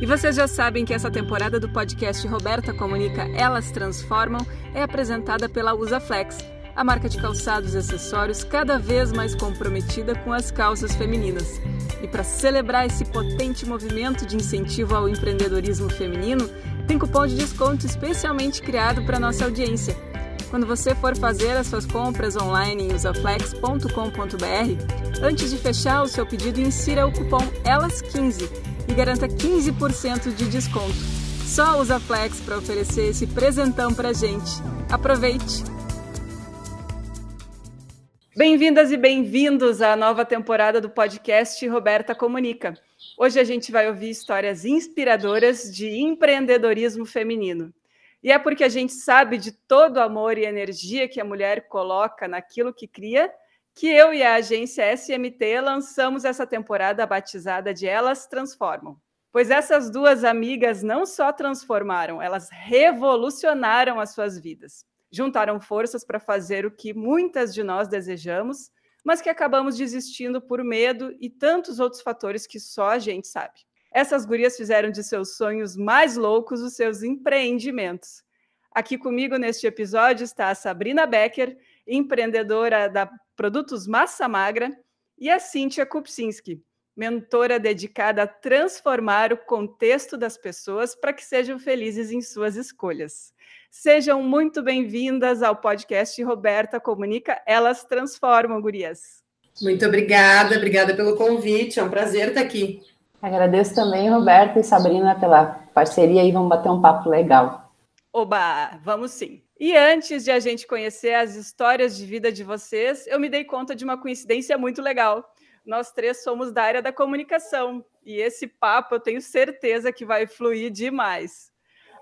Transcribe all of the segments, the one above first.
E vocês já sabem que essa temporada do podcast Roberta Comunica Elas Transformam é apresentada pela Usaflex, a marca de calçados e acessórios cada vez mais comprometida com as causas femininas. E para celebrar esse potente movimento de incentivo ao empreendedorismo feminino, tem cupom de desconto especialmente criado para nossa audiência. Quando você for fazer as suas compras online em usaflex.com.br, antes de fechar o seu pedido, insira o cupom ELAS15 e garanta 15% de desconto. Só usa Flex para oferecer esse presentão para gente. Aproveite! Bem-vindas e bem-vindos à nova temporada do podcast Roberta Comunica. Hoje a gente vai ouvir histórias inspiradoras de empreendedorismo feminino. E é porque a gente sabe de todo o amor e energia que a mulher coloca naquilo que cria, que eu e a agência SMT lançamos essa temporada batizada de Elas Transformam. Pois essas duas amigas não só transformaram, elas revolucionaram as suas vidas juntaram forças para fazer o que muitas de nós desejamos, mas que acabamos desistindo por medo e tantos outros fatores que só a gente sabe. Essas gurias fizeram de seus sonhos mais loucos os seus empreendimentos. Aqui comigo neste episódio está a Sabrina Becker, empreendedora da Produtos Massa Magra, e a Cíntia Kupczynski, mentora dedicada a transformar o contexto das pessoas para que sejam felizes em suas escolhas. Sejam muito bem-vindas ao podcast Roberta Comunica, Elas Transformam, gurias. Muito obrigada, obrigada pelo convite, é um prazer estar aqui. Agradeço também, Roberta e Sabrina, pela parceria e vamos bater um papo legal. Oba, vamos sim. E antes de a gente conhecer as histórias de vida de vocês, eu me dei conta de uma coincidência muito legal. Nós três somos da área da comunicação e esse papo eu tenho certeza que vai fluir demais.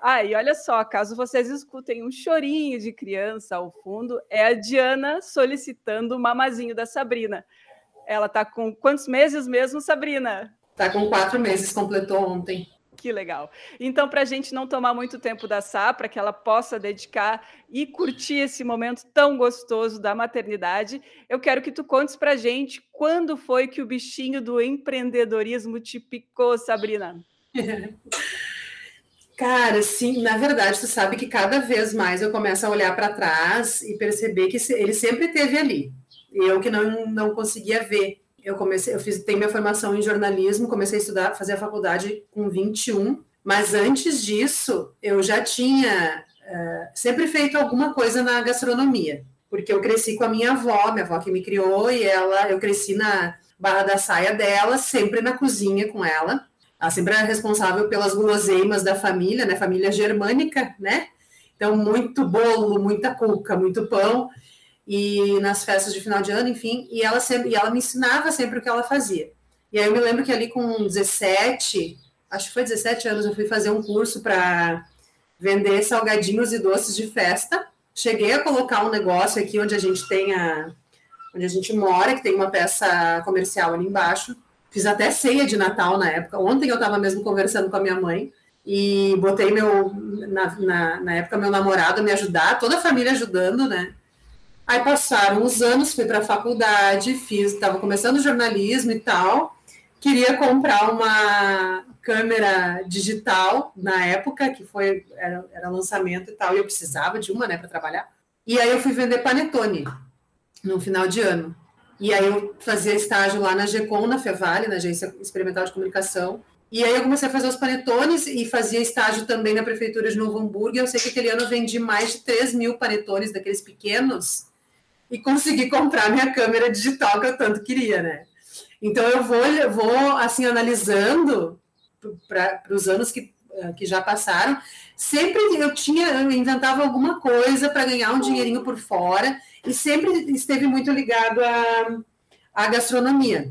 Ah, e olha só, caso vocês escutem um chorinho de criança ao fundo, é a Diana solicitando o mamazinho da Sabrina. Ela tá com quantos meses mesmo, Sabrina? Tá com quatro meses, completou ontem. Que legal. Então, para a gente não tomar muito tempo da Sá, para que ela possa dedicar e curtir esse momento tão gostoso da maternidade, eu quero que tu contes para a gente quando foi que o bichinho do empreendedorismo te picou, Sabrina. Cara, sim, na verdade, tu sabe que cada vez mais eu começo a olhar para trás e perceber que ele sempre esteve ali. Eu que não, não conseguia ver. Eu comecei, eu fiz, tenho minha formação em jornalismo, comecei a estudar, fazer a faculdade com 21, mas antes disso, eu já tinha uh, sempre feito alguma coisa na gastronomia, porque eu cresci com a minha avó, minha avó que me criou, e ela, eu cresci na barra da saia dela, sempre na cozinha com ela. Ela sempre era responsável pelas guloseimas da família, né? Família germânica, né? Então, muito bolo, muita cuca, muito pão. E nas festas de final de ano, enfim. E ela, sempre, e ela me ensinava sempre o que ela fazia. E aí eu me lembro que ali com 17, acho que foi 17 anos, eu fui fazer um curso para vender salgadinhos e doces de festa. Cheguei a colocar um negócio aqui onde a gente tem a, onde a gente mora, que tem uma peça comercial ali embaixo. Fiz até ceia de Natal na época. Ontem eu estava mesmo conversando com a minha mãe e botei meu, na, na, na, época, meu namorado me ajudar, toda a família ajudando, né? Aí passaram os anos, fui para a faculdade, fiz, estava começando jornalismo e tal. Queria comprar uma câmera digital na época, que foi era, era lançamento e tal, e eu precisava de uma, né, para trabalhar. E aí eu fui vender panetone no final de ano. E aí eu fazia estágio lá na GECOM, na Fevale, na Agência Experimental de Comunicação. E aí eu comecei a fazer os panetones e fazia estágio também na Prefeitura de Novo Hamburgo. E eu sei que aquele ano eu vendi mais de 3 mil panetones daqueles pequenos e consegui comprar minha câmera digital que eu tanto queria, né? Então eu vou, vou assim, analisando para os anos que, eh, que já passaram. Sempre eu tinha, eu inventava alguma coisa para ganhar um dinheirinho por fora e sempre esteve muito ligado à, à gastronomia.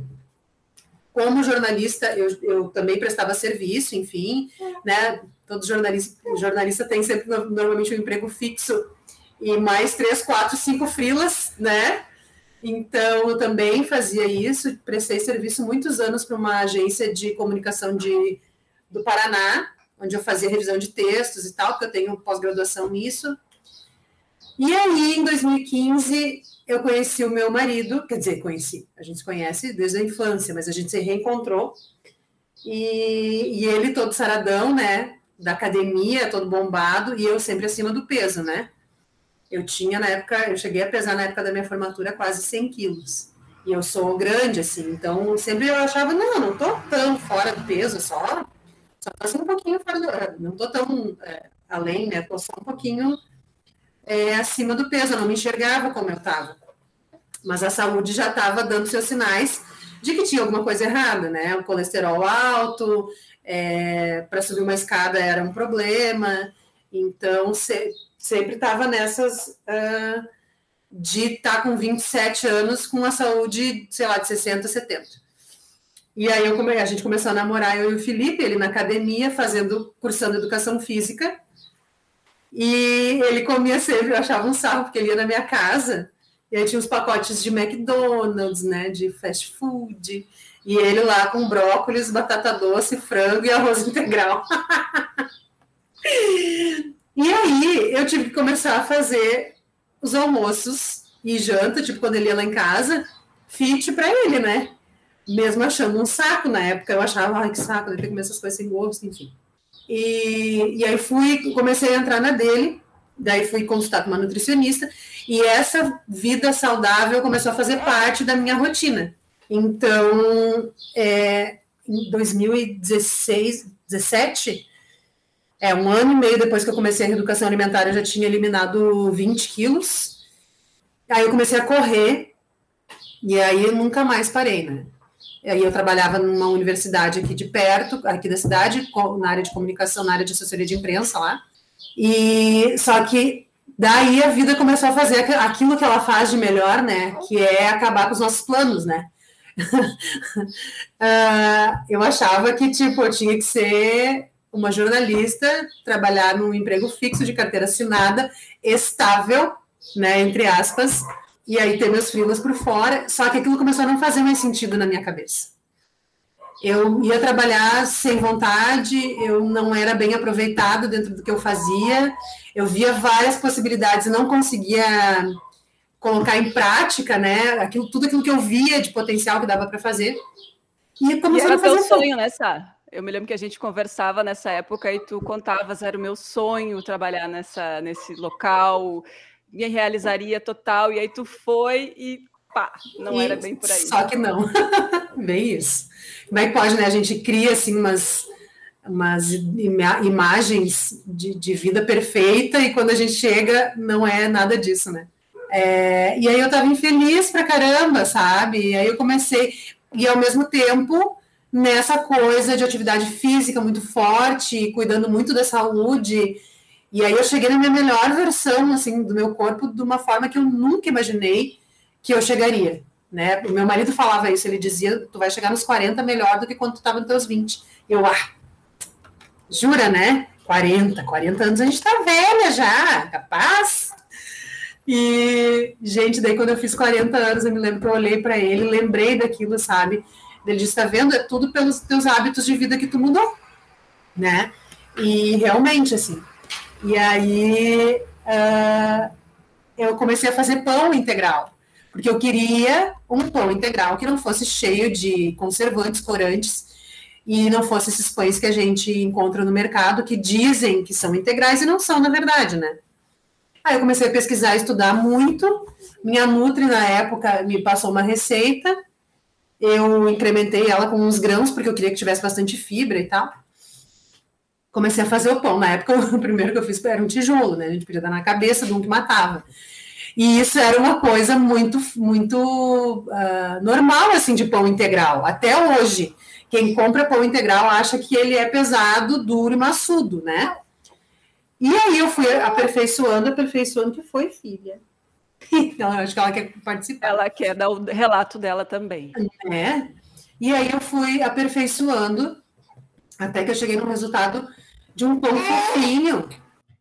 Como jornalista, eu, eu também prestava serviço, enfim, né? Todo jornalista, jornalista tem sempre normalmente um emprego fixo e mais três, quatro, cinco frilas, né? Então, eu também fazia isso, prestei serviço muitos anos para uma agência de comunicação de, do Paraná, onde eu fazia revisão de textos e tal, porque eu tenho pós-graduação nisso. E aí, em 2015, eu conheci o meu marido, quer dizer, conheci, a gente se conhece desde a infância, mas a gente se reencontrou. E, e ele todo saradão, né? Da academia, todo bombado, e eu sempre acima do peso, né? Eu tinha na época, eu cheguei a pesar na época da minha formatura quase 100 quilos. E eu sou grande, assim, então sempre eu achava, não, não tô tão fora do peso, só, só tô assim um pouquinho fora do, não tô tão é, além, né? Tô só um pouquinho é, acima do peso, eu não me enxergava como eu tava. Mas a saúde já estava dando seus sinais de que tinha alguma coisa errada, né? O colesterol alto, é, para subir uma escada era um problema, então se, sempre estava nessas. Uh, de estar tá com 27 anos com a saúde, sei lá, de 60, 70. E aí eu a gente começou a namorar, eu e o Felipe, ele na academia, fazendo, cursando educação física. E ele comia sempre, eu achava um sarro, porque ele ia na minha casa, e aí tinha uns pacotes de McDonald's, né, de fast food, e ele lá com brócolis, batata doce, frango e arroz integral. E aí eu tive que começar a fazer os almoços e janta, tipo quando ele ia lá em casa, fit para ele, né? Mesmo achando um saco na época, eu achava, ai que saco, deve ter que comer essas coisas sem gosto, enfim. E, e aí fui, comecei a entrar na dele, daí fui consultar com uma nutricionista, e essa vida saudável começou a fazer parte da minha rotina. Então, é, em 2016, 17, é, um ano e meio depois que eu comecei a reeducação alimentar, eu já tinha eliminado 20 quilos. Aí eu comecei a correr, e aí eu nunca mais parei, né? Aí eu trabalhava numa universidade aqui de perto, aqui da cidade, na área de comunicação, na área de assessoria de imprensa lá. E só que daí a vida começou a fazer aquilo que ela faz de melhor, né? Que é acabar com os nossos planos, né? uh, eu achava que tipo eu tinha que ser uma jornalista, trabalhar num emprego fixo de carteira assinada, estável, né, entre aspas, e aí ter meus frilas por fora, só que aquilo começou a não fazer mais sentido na minha cabeça. Eu ia trabalhar sem vontade, eu não era bem aproveitado dentro do que eu fazia, eu via várias possibilidades e não conseguia colocar em prática, né, aquilo, tudo aquilo que eu via de potencial que dava para fazer. E começou e era a fazer teu sonho, né, Sá? Eu me lembro que a gente conversava nessa época e tu contavas, era o meu sonho trabalhar nessa, nesse local, me realizaria total, e aí tu foi e pá, não e, era bem por aí. Só que não, bem isso. Como é que pode, né? A gente cria assim umas, umas imagens de, de vida perfeita e quando a gente chega não é nada disso, né? É, e aí eu tava infeliz pra caramba, sabe? E aí eu comecei, e ao mesmo tempo nessa coisa de atividade física muito forte, cuidando muito da saúde. E aí eu cheguei na minha melhor versão assim do meu corpo de uma forma que eu nunca imaginei que eu chegaria, né? O meu marido falava isso, ele dizia: "Tu vai chegar nos 40 melhor do que quando tu estava nos teus 20". Eu, ah, jura, né? 40, 40 anos a gente tá velha já, capaz? E, gente, daí quando eu fiz 40 anos, eu me lembro que eu olhei para ele, lembrei daquilo, sabe? Ele disse, está vendo? É tudo pelos teus hábitos de vida que tu mudou, né? E realmente, assim. E aí uh, eu comecei a fazer pão integral, porque eu queria um pão integral que não fosse cheio de conservantes, corantes, e não fosse esses pães que a gente encontra no mercado, que dizem que são integrais e não são, na verdade, né? Aí eu comecei a pesquisar, estudar muito. Minha Nutri, na época, me passou uma receita eu incrementei ela com uns grãos, porque eu queria que tivesse bastante fibra e tal. Comecei a fazer o pão. Na época, o primeiro que eu fiz era um tijolo, né? A gente podia dar na cabeça de um que matava. E isso era uma coisa muito, muito uh, normal, assim, de pão integral. Até hoje, quem compra pão integral acha que ele é pesado, duro e maçudo, né? E aí eu fui aperfeiçoando, aperfeiçoando, que foi filha. Então, acho que ela quer participar. Ela quer dar o relato dela também. É. E aí eu fui aperfeiçoando até que eu cheguei no resultado de um pão fofinho.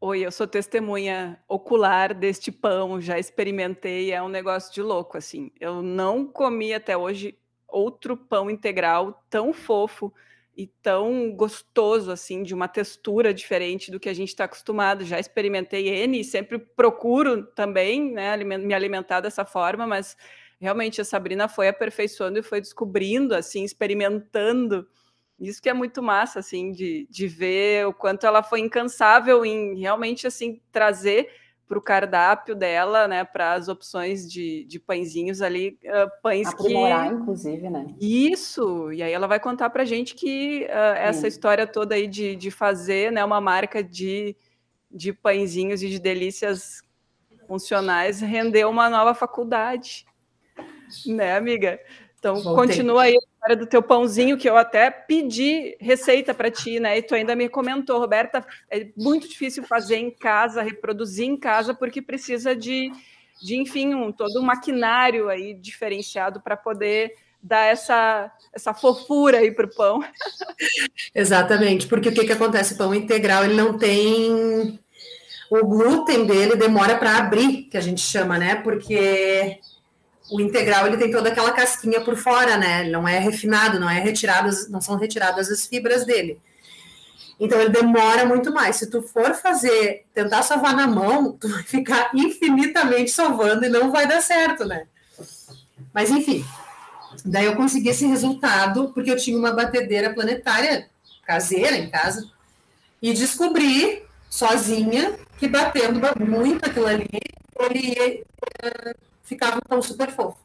Oi, eu sou testemunha ocular deste pão, já experimentei, é um negócio de louco, assim. Eu não comi até hoje outro pão integral tão fofo e tão gostoso, assim, de uma textura diferente do que a gente está acostumado. Já experimentei N e sempre procuro também né, me alimentar dessa forma, mas realmente a Sabrina foi aperfeiçoando e foi descobrindo, assim, experimentando Isso que é muito massa, assim, de, de ver o quanto ela foi incansável em realmente, assim, trazer para o cardápio dela, né, para as opções de, de pãezinhos ali, uh, pães Aprimorar, que... inclusive, né? Isso, e aí ela vai contar para gente que uh, essa história toda aí de, de fazer, né, uma marca de, de pãezinhos e de delícias funcionais rendeu uma nova faculdade, né, amiga? Então, Voltei. continua aí história do teu pãozinho, que eu até pedi receita para ti, né? E tu ainda me comentou, Roberta, é muito difícil fazer em casa, reproduzir em casa, porque precisa de, de enfim, um, todo um maquinário aí diferenciado para poder dar essa, essa fofura aí para o pão. Exatamente, porque o que, que acontece? O pão integral, ele não tem... O glúten dele demora para abrir, que a gente chama, né? Porque o integral ele tem toda aquela casquinha por fora, né? Ele não é refinado, não é retiradas, não são retiradas as fibras dele. Então ele demora muito mais. Se tu for fazer, tentar sovar na mão, tu vai ficar infinitamente sovando e não vai dar certo, né? Mas enfim, daí eu consegui esse resultado porque eu tinha uma batedeira planetária caseira em casa e descobri sozinha que batendo muito aquilo ali, ele ficava tom super fofo.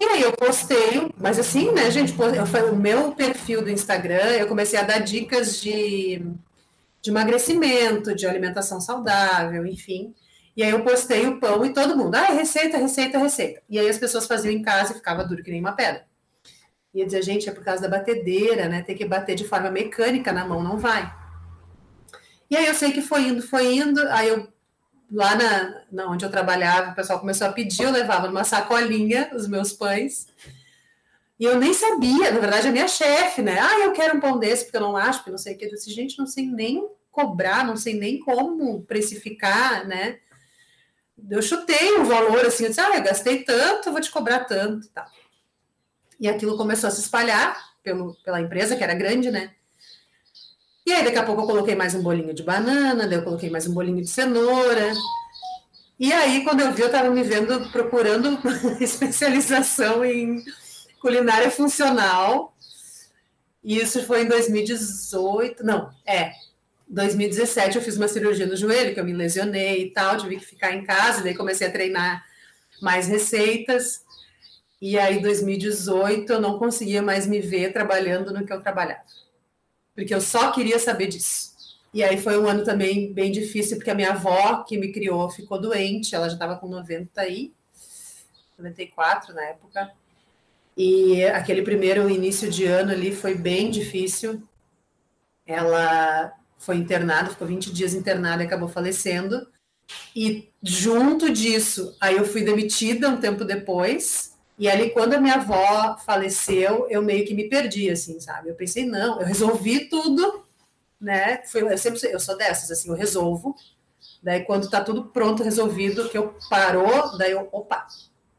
E aí eu postei, mas assim, né, gente, eu, o meu perfil do Instagram, eu comecei a dar dicas de, de emagrecimento, de alimentação saudável, enfim. E aí eu postei o pão e todo mundo, ah, receita, receita, receita. E aí as pessoas faziam em casa e ficava duro que nem uma pedra. E eu dizia, gente, é por causa da batedeira, né? Tem que bater de forma mecânica na mão, não vai. E aí eu sei que foi indo, foi indo, aí eu lá na, na, onde eu trabalhava, o pessoal começou a pedir, eu levava numa sacolinha os meus pães. E eu nem sabia, na verdade, a minha chefe, né? Ah, eu quero um pão desse, porque eu não acho, porque não sei o que. Eu disse, gente, não sei nem cobrar, não sei nem como precificar, né? Eu chutei um valor assim, eu disse, ah, eu gastei tanto, vou te cobrar tanto, tá. E aquilo começou a se espalhar pelo, pela empresa, que era grande, né? E aí, daqui a pouco, eu coloquei mais um bolinho de banana, daí eu coloquei mais um bolinho de cenoura. E aí, quando eu vi, eu estava me vendo procurando especialização em culinária funcional. E isso foi em 2018, não, é, 2017 eu fiz uma cirurgia no joelho, que eu me lesionei e tal, tive que ficar em casa, daí comecei a treinar mais receitas. E aí, em 2018, eu não conseguia mais me ver trabalhando no que eu trabalhava porque eu só queria saber disso. E aí foi um ano também bem difícil, porque a minha avó, que me criou, ficou doente, ela já estava com 90 aí, 94 na época. E aquele primeiro início de ano ali foi bem difícil. Ela foi internada, ficou 20 dias internada e acabou falecendo. E junto disso, aí eu fui demitida um tempo depois, e ali, quando a minha avó faleceu, eu meio que me perdi, assim, sabe? Eu pensei, não, eu resolvi tudo, né? Foi, eu sempre eu sou dessas, assim, eu resolvo. Daí, quando tá tudo pronto, resolvido, que eu parou, daí eu, opa,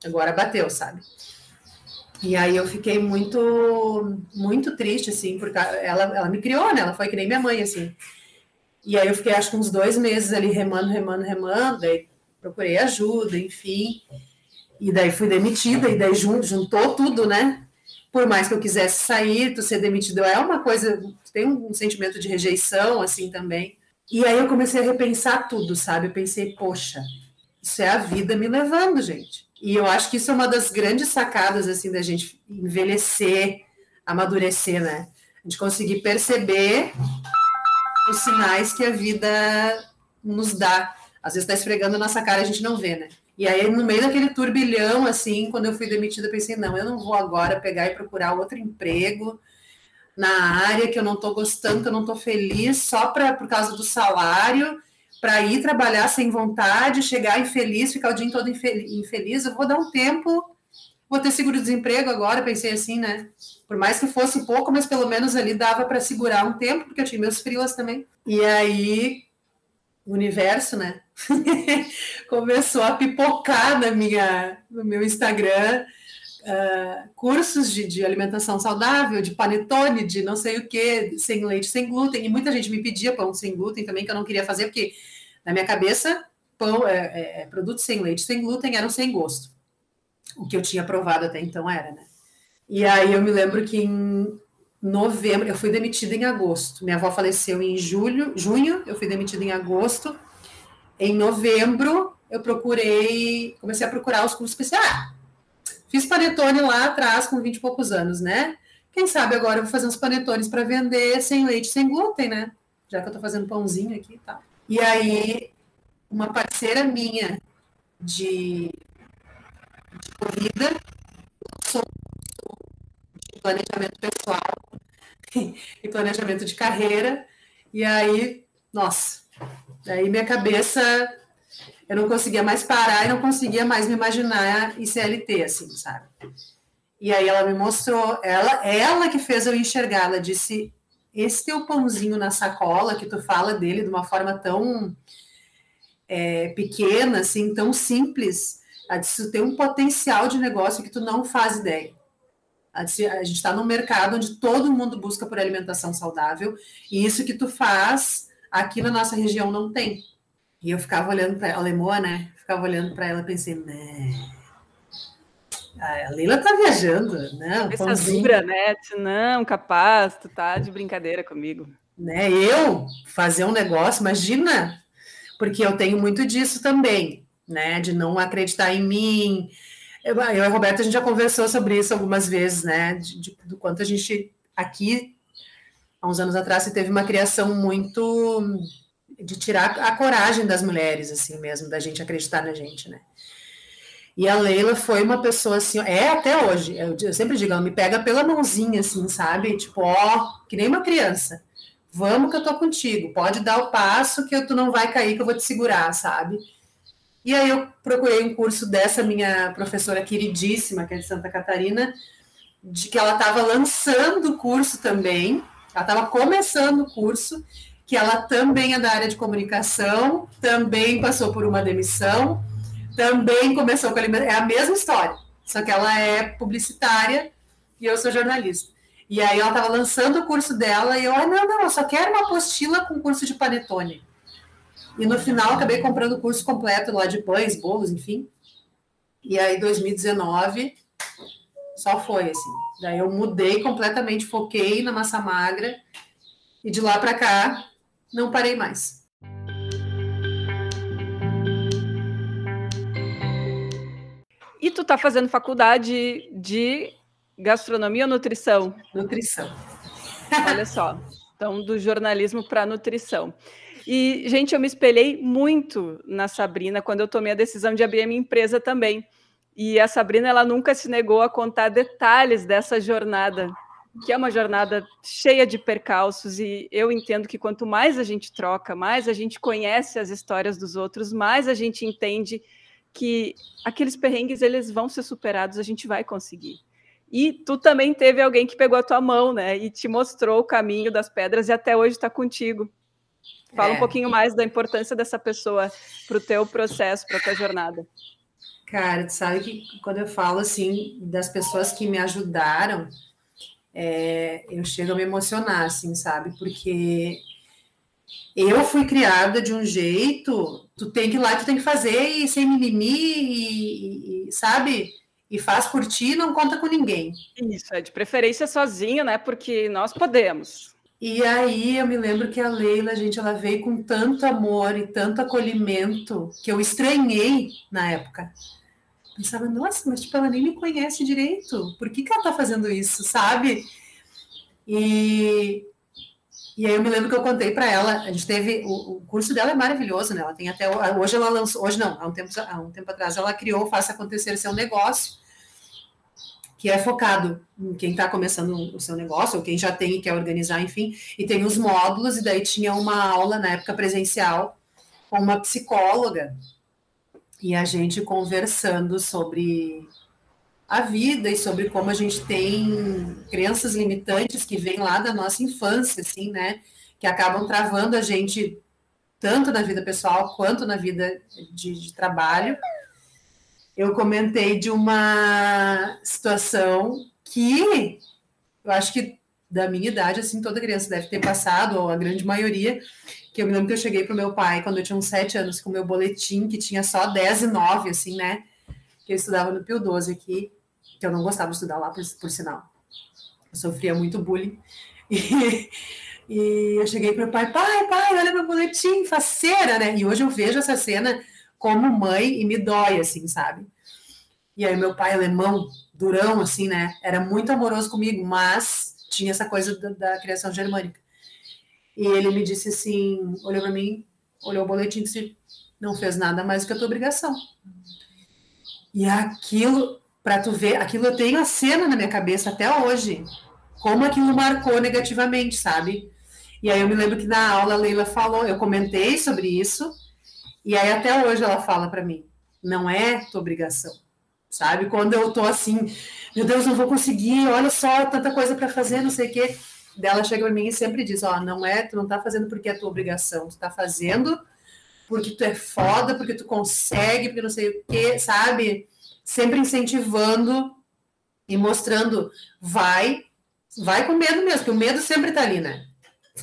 agora bateu, sabe? E aí eu fiquei muito, muito triste, assim, porque ela, ela me criou, né? Ela foi que nem minha mãe, assim. E aí eu fiquei, acho que uns dois meses ali remando, remando, remando, daí procurei ajuda, enfim. E daí fui demitida, e daí juntou tudo, né? Por mais que eu quisesse sair, tu ser demitido é uma coisa, tem um sentimento de rejeição, assim, também. E aí eu comecei a repensar tudo, sabe? Eu pensei, poxa, isso é a vida me levando, gente. E eu acho que isso é uma das grandes sacadas, assim, da gente envelhecer, amadurecer, né? A gente conseguir perceber os sinais que a vida nos dá. Às vezes está esfregando a nossa cara, a gente não vê, né? E aí, no meio daquele turbilhão, assim, quando eu fui demitida, eu pensei, não, eu não vou agora pegar e procurar outro emprego na área que eu não estou gostando, que eu não estou feliz, só pra, por causa do salário, para ir trabalhar sem vontade, chegar infeliz, ficar o dia todo infeliz. Eu vou dar um tempo, vou ter seguro-desemprego agora, pensei assim, né? Por mais que fosse pouco, mas pelo menos ali dava para segurar um tempo, porque eu tinha meus frilas também. E aí, o universo, né? começou a pipocar na minha, no meu Instagram uh, cursos de, de, alimentação saudável, de panetone, de não sei o que, sem leite, sem glúten. E muita gente me pedia pão sem glúten também, que eu não queria fazer, porque na minha cabeça, pão, é, é, é produtos sem leite, sem glúten eram sem gosto. O que eu tinha provado até então era, né? E aí eu me lembro que em novembro, eu fui demitida em agosto. Minha avó faleceu em julho, junho, eu fui demitida em agosto. Em novembro, eu procurei, comecei a procurar os cursos especiais. Ah, fiz panetone lá atrás, com 20 e poucos anos, né? Quem sabe agora eu vou fazer uns panetones para vender sem leite, sem glúten, né? Já que eu tô fazendo pãozinho aqui e tá. tal. E aí, uma parceira minha de, de corrida, sou de planejamento pessoal e planejamento de carreira, e aí, nossa, aí minha cabeça eu não conseguia mais parar e não conseguia mais me imaginar em CLT, assim, sabe? E aí ela me mostrou, ela, ela que fez eu enxergar, ela disse, esse teu pãozinho na sacola, que tu fala dele de uma forma tão é, pequena, assim, tão simples, ela disse, tem um potencial de negócio que tu não faz ideia. A gente está num mercado onde todo mundo busca por alimentação saudável, e isso que tu faz aqui na nossa região não tem. E eu ficava olhando para ela, Lemoa, né? Ficava olhando para ela, pensei, né? A Leila tá viajando, né? Essa dura, né? Não, capaz, tu tá de brincadeira comigo. Né? Eu fazer um negócio, imagina, porque eu tenho muito disso também, né? De não acreditar em mim. Eu, eu e a Roberta, a gente já conversou sobre isso algumas vezes, né? De, de, do quanto a gente aqui, há uns anos atrás, você teve uma criação muito de tirar a coragem das mulheres, assim mesmo, da gente acreditar na gente, né? E a Leila foi uma pessoa assim, é até hoje, eu, eu sempre digo, ela me pega pela mãozinha, assim, sabe? Tipo, ó, que nem uma criança. Vamos que eu tô contigo, pode dar o passo que tu não vai cair, que eu vou te segurar, sabe? E aí eu procurei um curso dessa minha professora queridíssima, que é de Santa Catarina, de que ela estava lançando o curso também, ela estava começando o curso, que ela também é da área de comunicação, também passou por uma demissão, também começou com a é a mesma história, só que ela é publicitária e eu sou jornalista. E aí ela estava lançando o curso dela e eu, ah, não, não, eu só quero uma apostila com curso de panetone. E no final acabei comprando o curso completo lá de pães, bolos, enfim. E aí 2019 só foi assim. Daí eu mudei completamente, foquei na massa magra e de lá para cá não parei mais. E tu tá fazendo faculdade de gastronomia ou nutrição? Nutrição. Olha só. Então, do jornalismo para nutrição. E, gente, eu me espelhei muito na Sabrina quando eu tomei a decisão de abrir a minha empresa também. E a Sabrina, ela nunca se negou a contar detalhes dessa jornada que é uma jornada cheia de percalços e eu entendo que quanto mais a gente troca, mais a gente conhece as histórias dos outros, mais a gente entende que aqueles perrengues eles vão ser superados, a gente vai conseguir. E tu também teve alguém que pegou a tua mão, né, e te mostrou o caminho das pedras e até hoje está contigo. Fala é. um pouquinho mais da importância dessa pessoa para o teu processo, para a tua jornada. Cara, tu sabe que quando eu falo assim das pessoas que me ajudaram, é, eu chego a me emocionar, assim, sabe? Porque eu fui criada de um jeito, tu tem que ir lá, tu tem que fazer e sem mimimi, e, e, sabe? E faz por ti, não conta com ninguém. Isso, é de preferência sozinho, né? Porque nós podemos. E aí eu me lembro que a Leila, gente, ela veio com tanto amor e tanto acolhimento que eu estranhei na época pensava, nossa, mas tipo, ela nem me conhece direito, por que, que ela tá fazendo isso, sabe? E, e aí eu me lembro que eu contei para ela, a gente teve, o, o, curso dela é maravilhoso, né? Ela tem até, hoje ela lançou, hoje não, há um tempo, há um tempo atrás ela criou Faça Acontecer Seu Negócio, que é focado em quem está começando o seu negócio, ou quem já tem e quer organizar, enfim, e tem os módulos, e daí tinha uma aula na época presencial com uma psicóloga, e a gente conversando sobre a vida e sobre como a gente tem crenças limitantes que vêm lá da nossa infância, assim, né? Que acabam travando a gente tanto na vida pessoal quanto na vida de, de trabalho. Eu comentei de uma situação que eu acho que da minha idade, assim, toda criança deve ter passado, ou a grande maioria, que eu me lembro que eu cheguei pro meu pai quando eu tinha uns sete anos com o meu boletim, que tinha só 10 e 9, assim, né? Que eu estudava no Pio 12 aqui, que eu não gostava de estudar lá, por, por sinal. Eu sofria muito bullying. E, e eu cheguei para o pai, pai, pai, olha meu boletim, faceira, né? E hoje eu vejo essa cena como mãe e me dói, assim, sabe? E aí meu pai alemão, durão, assim, né? Era muito amoroso comigo, mas tinha essa coisa da, da criação germânica. E ele me disse assim, olhou para mim, olhou o boletim e disse, não fez nada mais do que a tua obrigação. E aquilo, para tu ver, aquilo eu tenho a cena na minha cabeça até hoje, como aquilo marcou negativamente, sabe? E aí eu me lembro que na aula a Leila falou, eu comentei sobre isso, e aí até hoje ela fala para mim, não é tua obrigação, sabe? Quando eu tô assim, meu Deus, não vou conseguir, olha só, tanta coisa para fazer, não sei o quê. Dela chega para mim e sempre diz, ó, oh, não é, tu não tá fazendo porque é tua obrigação, tu tá fazendo porque tu é foda, porque tu consegue, porque não sei o quê, sabe? Sempre incentivando e mostrando, vai, vai com medo mesmo, porque o medo sempre tá ali, né?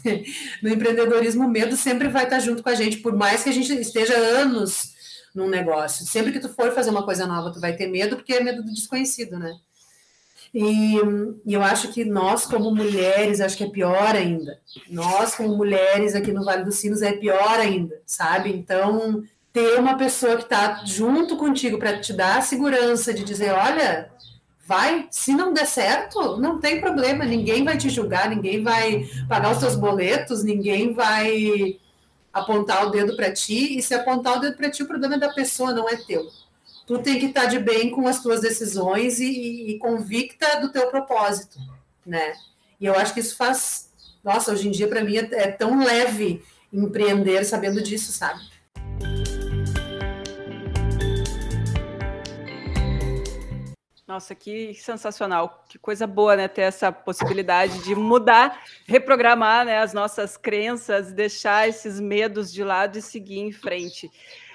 no empreendedorismo, o medo sempre vai estar junto com a gente, por mais que a gente esteja anos num negócio. Sempre que tu for fazer uma coisa nova, tu vai ter medo, porque é medo do desconhecido, né? E, eu acho que nós, como mulheres, acho que é pior ainda. Nós, como mulheres aqui no Vale dos Sinos, é pior ainda, sabe? Então, ter uma pessoa que está junto contigo para te dar a segurança de dizer: olha, vai, se não der certo, não tem problema, ninguém vai te julgar, ninguém vai pagar os seus boletos, ninguém vai apontar o dedo para ti, e se apontar o dedo para ti, o problema é da pessoa, não é teu. Tu tem que estar tá de bem com as tuas decisões e, e convicta do teu propósito, né? E eu acho que isso faz, nossa, hoje em dia para mim é, é tão leve empreender sabendo disso, sabe? Nossa, que sensacional, que coisa boa, né? Ter essa possibilidade de mudar, reprogramar né, as nossas crenças, deixar esses medos de lado e seguir em frente.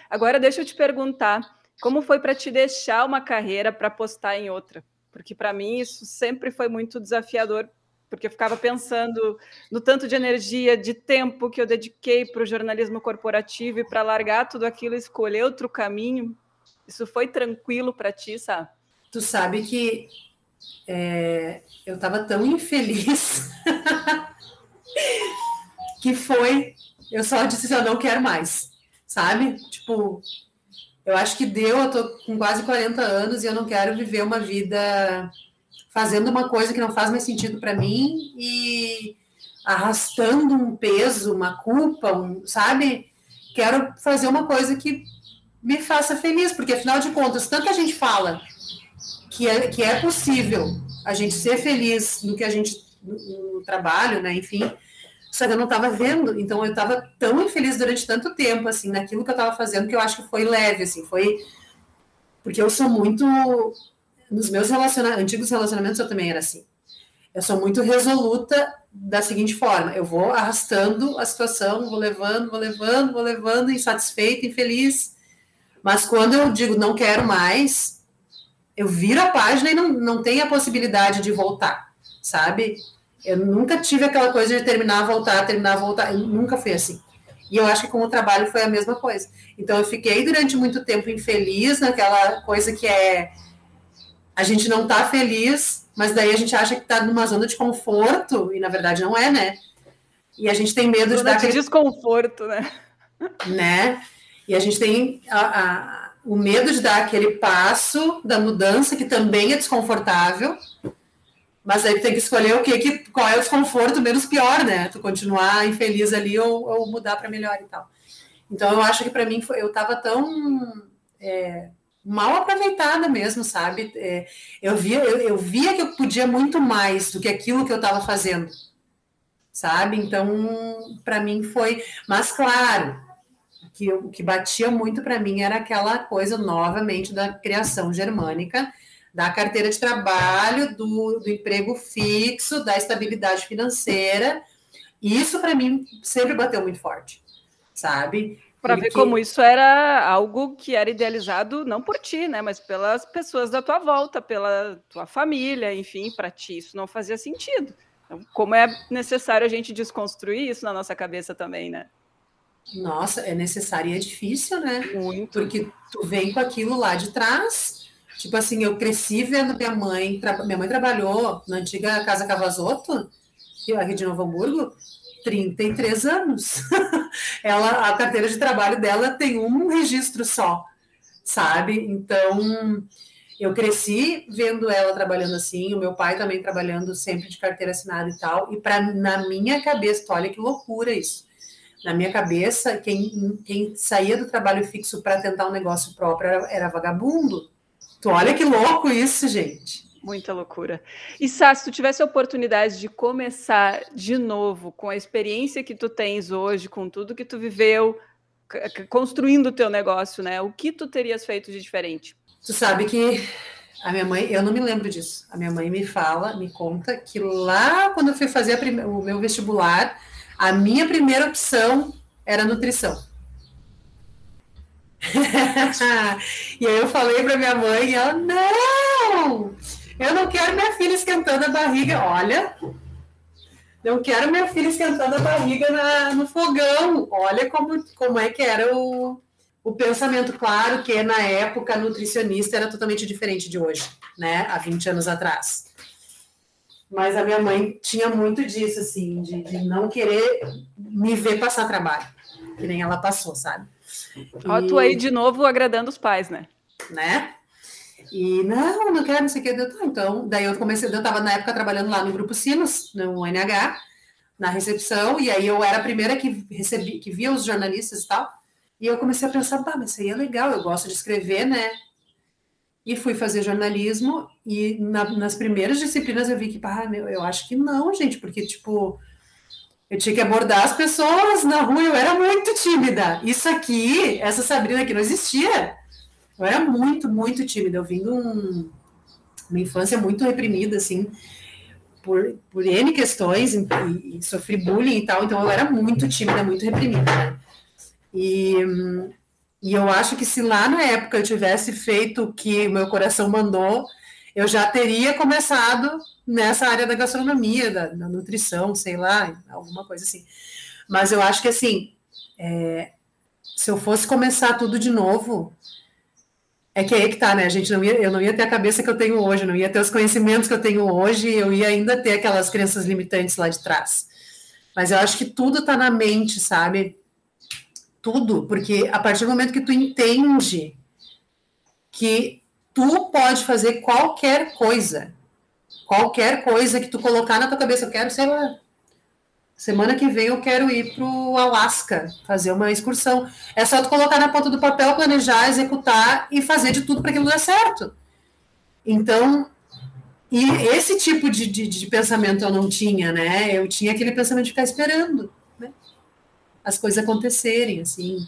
Agora, deixa eu te perguntar, como foi para te deixar uma carreira para apostar em outra? Porque para mim isso sempre foi muito desafiador, porque eu ficava pensando no tanto de energia, de tempo que eu dediquei para o jornalismo corporativo e para largar tudo aquilo e escolher outro caminho. Isso foi tranquilo para ti, sabe? Tu sabe que é, eu estava tão infeliz que foi. Eu só disse assim, eu não quero mais, sabe? Tipo, eu acho que deu, eu tô com quase 40 anos e eu não quero viver uma vida fazendo uma coisa que não faz mais sentido para mim e arrastando um peso, uma culpa, um, sabe? Quero fazer uma coisa que me faça feliz, porque afinal de contas, tanta gente fala que é, que é possível a gente ser feliz no que a gente no, no trabalho, né? Enfim, só que eu não estava vendo, então eu estava tão infeliz durante tanto tempo, assim, naquilo que eu estava fazendo, que eu acho que foi leve, assim, foi porque eu sou muito nos meus relaciona... antigos relacionamentos eu também era assim. Eu sou muito resoluta da seguinte forma: eu vou arrastando a situação, vou levando, vou levando, vou levando, insatisfeita, infeliz. Mas quando eu digo não quero mais, eu viro a página e não, não tem a possibilidade de voltar, sabe? Eu nunca tive aquela coisa de terminar, voltar, terminar, voltar. Eu nunca fui assim. E eu acho que com o trabalho foi a mesma coisa. Então eu fiquei durante muito tempo infeliz naquela coisa que é a gente não tá feliz, mas daí a gente acha que tá numa zona de conforto e na verdade não é, né? E a gente tem medo zona de dar aquele desconforto, né? Né? E a gente tem a, a o medo de dar aquele passo da mudança, que também é desconfortável, mas aí tem que escolher o que, que qual é o desconforto menos pior, né? Tu continuar infeliz ali ou, ou mudar para melhor e tal. Então eu acho que para mim foi, eu estava tão é, mal aproveitada mesmo, sabe? É, eu via eu, eu, via que eu podia muito mais do que aquilo que eu estava fazendo, sabe? Então para mim foi, mas claro, que o que batia muito para mim era aquela coisa novamente da criação germânica, da carteira de trabalho, do, do emprego fixo, da estabilidade financeira. E isso para mim sempre bateu muito forte, sabe? Para ver como isso era algo que era idealizado não por ti, né, mas pelas pessoas da tua volta, pela tua família, enfim, para ti isso não fazia sentido. Então, como é necessário a gente desconstruir isso na nossa cabeça também, né? Nossa, é necessário e é difícil, né? Muito. Porque tu vem com aquilo lá de trás, Tipo assim, eu cresci vendo minha mãe, minha mãe trabalhou na antiga Casa Cavazoto, aqui de Novo Hamburgo, 33 anos. Ela, a carteira de trabalho dela tem um registro só, sabe? Então, eu cresci vendo ela trabalhando assim, o meu pai também trabalhando sempre de carteira assinada e tal. E para na minha cabeça, olha que loucura isso. Na minha cabeça, quem, quem saía do trabalho fixo para tentar um negócio próprio era, era vagabundo. Tu olha que louco isso, gente. Muita loucura. E Sá, se tu tivesse a oportunidade de começar de novo com a experiência que tu tens hoje, com tudo que tu viveu, construindo o teu negócio, né? O que tu terias feito de diferente? Tu sabe que a minha mãe, eu não me lembro disso. A minha mãe me fala, me conta que lá quando eu fui fazer prime... o meu vestibular, a minha primeira opção era nutrição. e aí eu falei para minha mãe, e ela, não! Eu não quero minha filha esquentando a barriga. Olha, não quero minha filha esquentando a barriga na, no fogão. Olha como, como é que era o, o pensamento. Claro que na época nutricionista era totalmente diferente de hoje, né? Há 20 anos atrás. Mas a minha mãe tinha muito disso, assim, de, de não querer me ver passar trabalho, que nem ela passou, sabe? Ó, tu aí de novo agradando os pais, né? Né? E não, não quero, não sei o que. Tá, então, daí eu comecei, eu estava na época trabalhando lá no Grupo Sinos, no NH, na recepção, e aí eu era a primeira que recebi, que via os jornalistas e tal. E eu comecei a pensar, bah, mas isso aí é legal, eu gosto de escrever, né? E fui fazer jornalismo, e na, nas primeiras disciplinas eu vi que, bah, meu, eu acho que não, gente, porque, tipo, eu tinha que abordar as pessoas na rua, eu era muito tímida. Isso aqui, essa Sabrina aqui não existia. Eu era muito, muito tímida. Eu vim de um, uma infância muito reprimida, assim, por, por N questões, e, e, sofri bullying e tal, então eu era muito tímida, muito reprimida. E, e eu acho que se lá na época eu tivesse feito o que o meu coração mandou, eu já teria começado nessa área da gastronomia, da, da nutrição, sei lá, alguma coisa assim. Mas eu acho que assim, é, se eu fosse começar tudo de novo, é que aí que tá, né? A gente não ia, eu não ia ter a cabeça que eu tenho hoje, não ia ter os conhecimentos que eu tenho hoje, eu ia ainda ter aquelas crenças limitantes lá de trás. Mas eu acho que tudo tá na mente, sabe? Tudo, porque a partir do momento que tu entende que tu pode fazer qualquer coisa, qualquer coisa que tu colocar na tua cabeça, eu quero, sei lá, Semana que vem eu quero ir para o Alasca fazer uma excursão. É só tu colocar na ponta do papel, planejar, executar e fazer de tudo para aquilo dar certo. Então, e esse tipo de, de, de, pensamento eu não tinha, né? Eu tinha aquele pensamento de ficar esperando né? as coisas acontecerem, assim,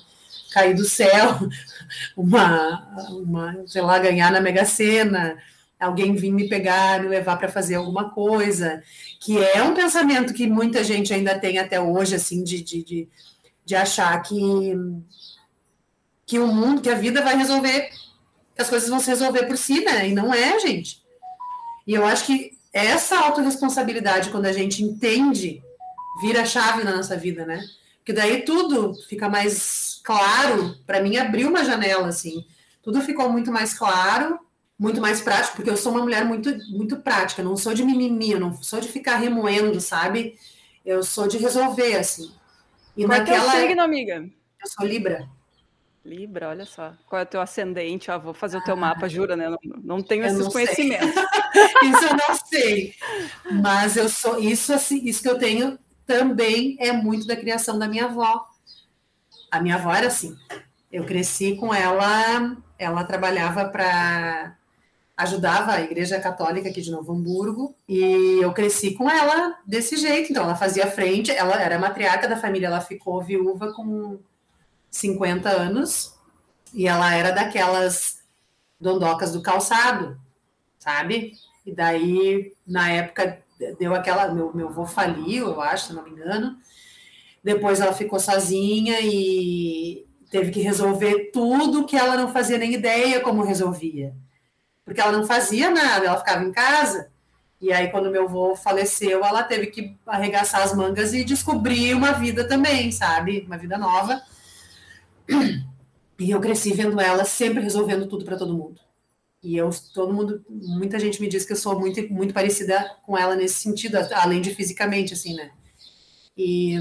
cair do céu, uma, uma, sei lá, ganhar na Mega Sena, alguém vir me pegar, me levar para fazer alguma coisa, que é um pensamento que muita gente ainda tem até hoje, assim, de, de, de, de achar que, que o mundo, que a vida vai resolver, que as coisas vão se resolver por si, né? E não é, gente. E eu acho que essa autorresponsabilidade, quando a gente entende, vira chave na nossa vida, né? Porque daí tudo fica mais claro, para mim abriu uma janela, assim, tudo ficou muito mais claro, muito mais prático, porque eu sou uma mulher muito, muito prática, não sou de mimimi, eu não sou de ficar remoendo, sabe? Eu sou de resolver, assim. E Qual naquela... é teu signo, amiga? Eu sou Libra. Libra, olha só. Qual é o teu ascendente? Ah, vou fazer o teu mapa, jura, né? Não, não tenho esses não conhecimentos. isso eu não sei. Mas eu sou isso assim, isso que eu tenho também é muito da criação da minha avó. A minha avó era assim. Eu cresci com ela, ela trabalhava para ajudava a Igreja Católica aqui de Novo Hamburgo e eu cresci com ela desse jeito. Então, ela fazia frente, ela era matriarca da família, ela ficou viúva com 50 anos e ela era daquelas dondocas do calçado, sabe? E daí, na época, deu aquela. Meu, meu avô faliu, eu acho, se não me engano. Depois ela ficou sozinha e teve que resolver tudo que ela não fazia nem ideia como resolvia porque ela não fazia nada, ela ficava em casa. E aí, quando meu avô faleceu, ela teve que arregaçar as mangas e descobrir uma vida também, sabe? Uma vida nova. E eu cresci vendo ela sempre resolvendo tudo para todo mundo. E eu, todo mundo, muita gente me diz que eu sou muito, muito parecida com ela nesse sentido, além de fisicamente, assim, né? E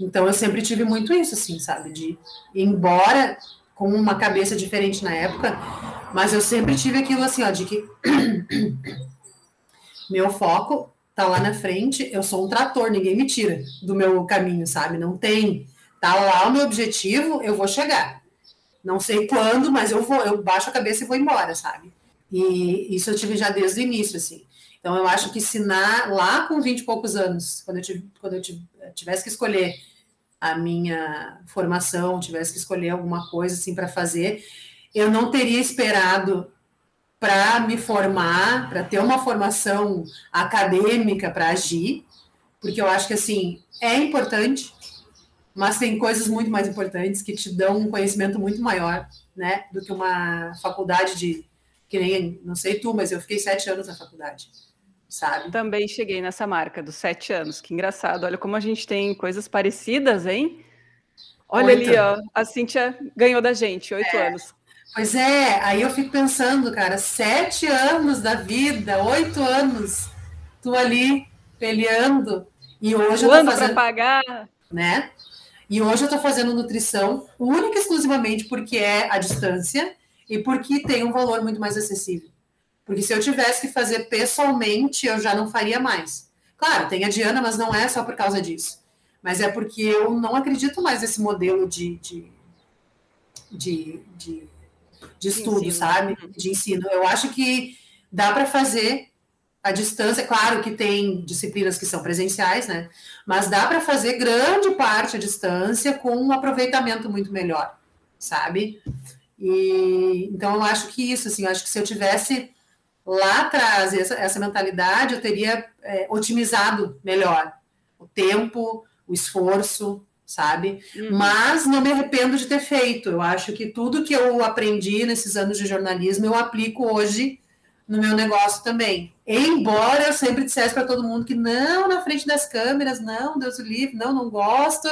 então eu sempre tive muito isso, assim, sabe? De embora com uma cabeça diferente na época, mas eu sempre tive aquilo assim, ó, de que meu foco tá lá na frente, eu sou um trator, ninguém me tira do meu caminho, sabe? Não tem. Tá lá o meu objetivo, eu vou chegar. Não sei quando, mas eu vou, eu baixo a cabeça e vou embora, sabe? E isso eu tive já desde o início, assim. Então eu acho que se na, lá com 20 e poucos anos, quando eu, tive, quando eu tivesse que escolher a minha formação, tivesse que escolher alguma coisa assim para fazer, eu não teria esperado para me formar, para ter uma formação acadêmica para agir, porque eu acho que assim é importante, mas tem coisas muito mais importantes que te dão um conhecimento muito maior, né, do que uma faculdade de que nem não sei tu, mas eu fiquei sete anos na faculdade, sabe? Também cheguei nessa marca dos sete anos. Que engraçado. Olha como a gente tem coisas parecidas, hein? Olha oito. ali, ó. A Cíntia ganhou da gente, oito é. anos. Pois é, aí eu fico pensando, cara, sete anos da vida, oito anos, tu ali peleando, e hoje eu tô fazendo... pagar. Né? E hoje eu estou fazendo nutrição única e exclusivamente porque é a distância e porque tem um valor muito mais acessível. Porque se eu tivesse que fazer pessoalmente, eu já não faria mais. Claro, tem a Diana, mas não é só por causa disso. Mas é porque eu não acredito mais nesse modelo de, de, de, de, de estudo, sabe? Uhum. De ensino. Eu acho que dá para fazer a distância, claro que tem disciplinas que são presenciais, né? Mas dá para fazer grande parte à distância com um aproveitamento muito melhor, sabe? E então eu acho que isso, assim, eu acho que se eu tivesse lá atrás essa, essa mentalidade, eu teria é, otimizado melhor o tempo, o esforço, sabe? Uhum. Mas não me arrependo de ter feito. Eu acho que tudo que eu aprendi nesses anos de jornalismo eu aplico hoje no meu negócio também. Embora eu sempre dissesse para todo mundo que não na frente das câmeras, não, Deus o livre, não, não gosto.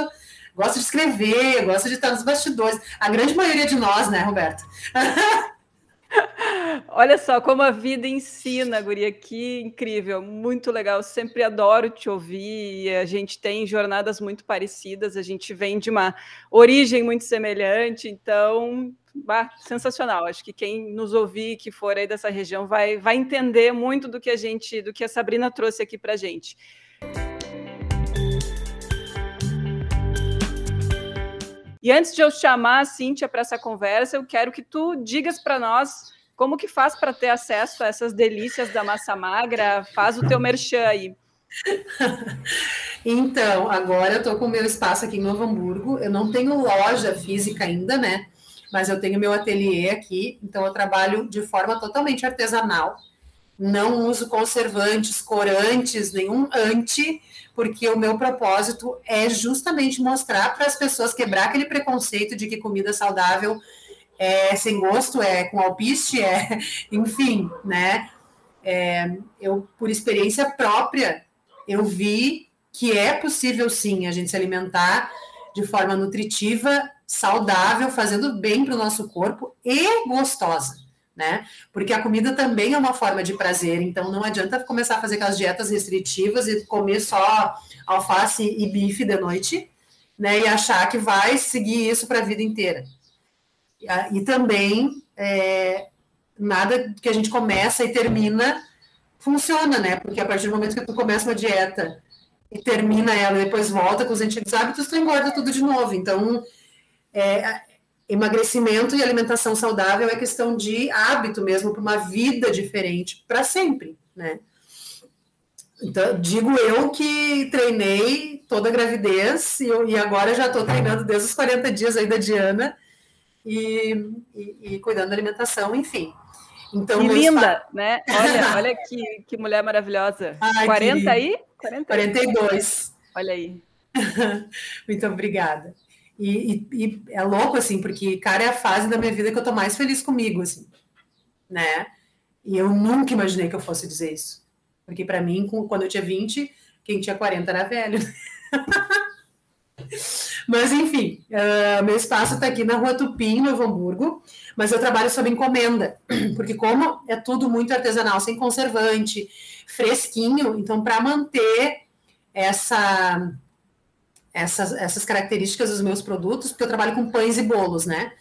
Gosto de escrever, gosto de estar nos bastidores. A grande maioria de nós, né, Roberto? Olha só como a vida ensina, Guria, que incrível, muito legal. Sempre adoro te ouvir. a gente tem jornadas muito parecidas, a gente vem de uma origem muito semelhante, então bah, sensacional. Acho que quem nos ouvir, que for aí dessa região, vai, vai entender muito do que a gente, do que a Sabrina trouxe aqui para gente. E antes de eu chamar a Cíntia para essa conversa, eu quero que tu digas para nós como que faz para ter acesso a essas delícias da massa magra. Faz o teu merchan aí. Então, agora eu estou com o meu espaço aqui em Novo Hamburgo. Eu não tenho loja física ainda, né? mas eu tenho meu ateliê aqui, então eu trabalho de forma totalmente artesanal. Não uso conservantes, corantes, nenhum anti, porque o meu propósito é justamente mostrar para as pessoas quebrar aquele preconceito de que comida saudável é sem gosto, é com alpiste, é, enfim, né? É, eu, por experiência própria, eu vi que é possível sim a gente se alimentar de forma nutritiva saudável, fazendo bem para o nosso corpo e gostosa, né? Porque a comida também é uma forma de prazer, então não adianta começar a fazer aquelas dietas restritivas e comer só alface e bife de noite, né? E achar que vai seguir isso para a vida inteira. E também é, nada que a gente começa e termina funciona, né? Porque a partir do momento que tu começa uma dieta e termina ela e depois volta com os antigos hábitos, tu engorda tudo de novo. Então, é, emagrecimento e alimentação saudável é questão de hábito mesmo, para uma vida diferente, para sempre, né? Então, digo eu que treinei toda a gravidez e, eu, e agora já estou treinando desde os 40 dias aí da Diana e, e, e cuidando da alimentação, enfim. Então, que linda, né? Olha, olha que, que mulher maravilhosa. Ai, 40 que... aí? 40 42. Olha aí. Muito obrigada. E, e, e, é louco, assim, porque, cara, é a fase da minha vida que eu tô mais feliz comigo, assim, né? E eu nunca imaginei que eu fosse dizer isso. Porque, para mim, quando eu tinha 20, quem tinha 40 era velho. Mas, enfim, uh, meu espaço está aqui na Rua Tupim, Novo Hamburgo, mas eu trabalho sob encomenda, porque como é tudo muito artesanal, sem conservante, fresquinho, então para manter essa, essas, essas características dos meus produtos, porque eu trabalho com pães e bolos, né?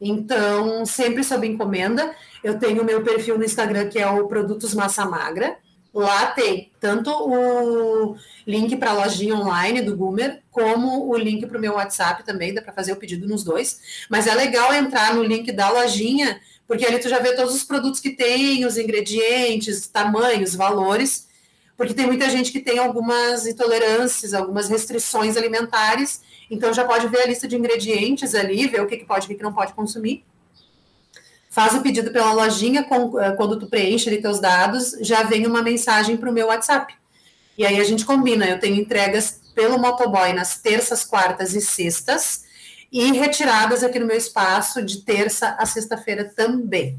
Então, sempre sob encomenda. Eu tenho o meu perfil no Instagram, que é o Produtos Massa Magra. Lá tem tanto o link para a lojinha online do Gumer, como o link para o meu WhatsApp também, dá para fazer o pedido nos dois. Mas é legal entrar no link da lojinha, porque ali tu já vê todos os produtos que tem, os ingredientes, tamanhos, valores, porque tem muita gente que tem algumas intolerâncias, algumas restrições alimentares, então já pode ver a lista de ingredientes ali, ver o que, que pode e o que não pode consumir. Faz o pedido pela lojinha, eh, quando tu preenche ali teus dados, já vem uma mensagem para o meu WhatsApp. E aí a gente combina, eu tenho entregas pelo motoboy nas terças, quartas e sextas, e retiradas aqui no meu espaço de terça a sexta-feira também.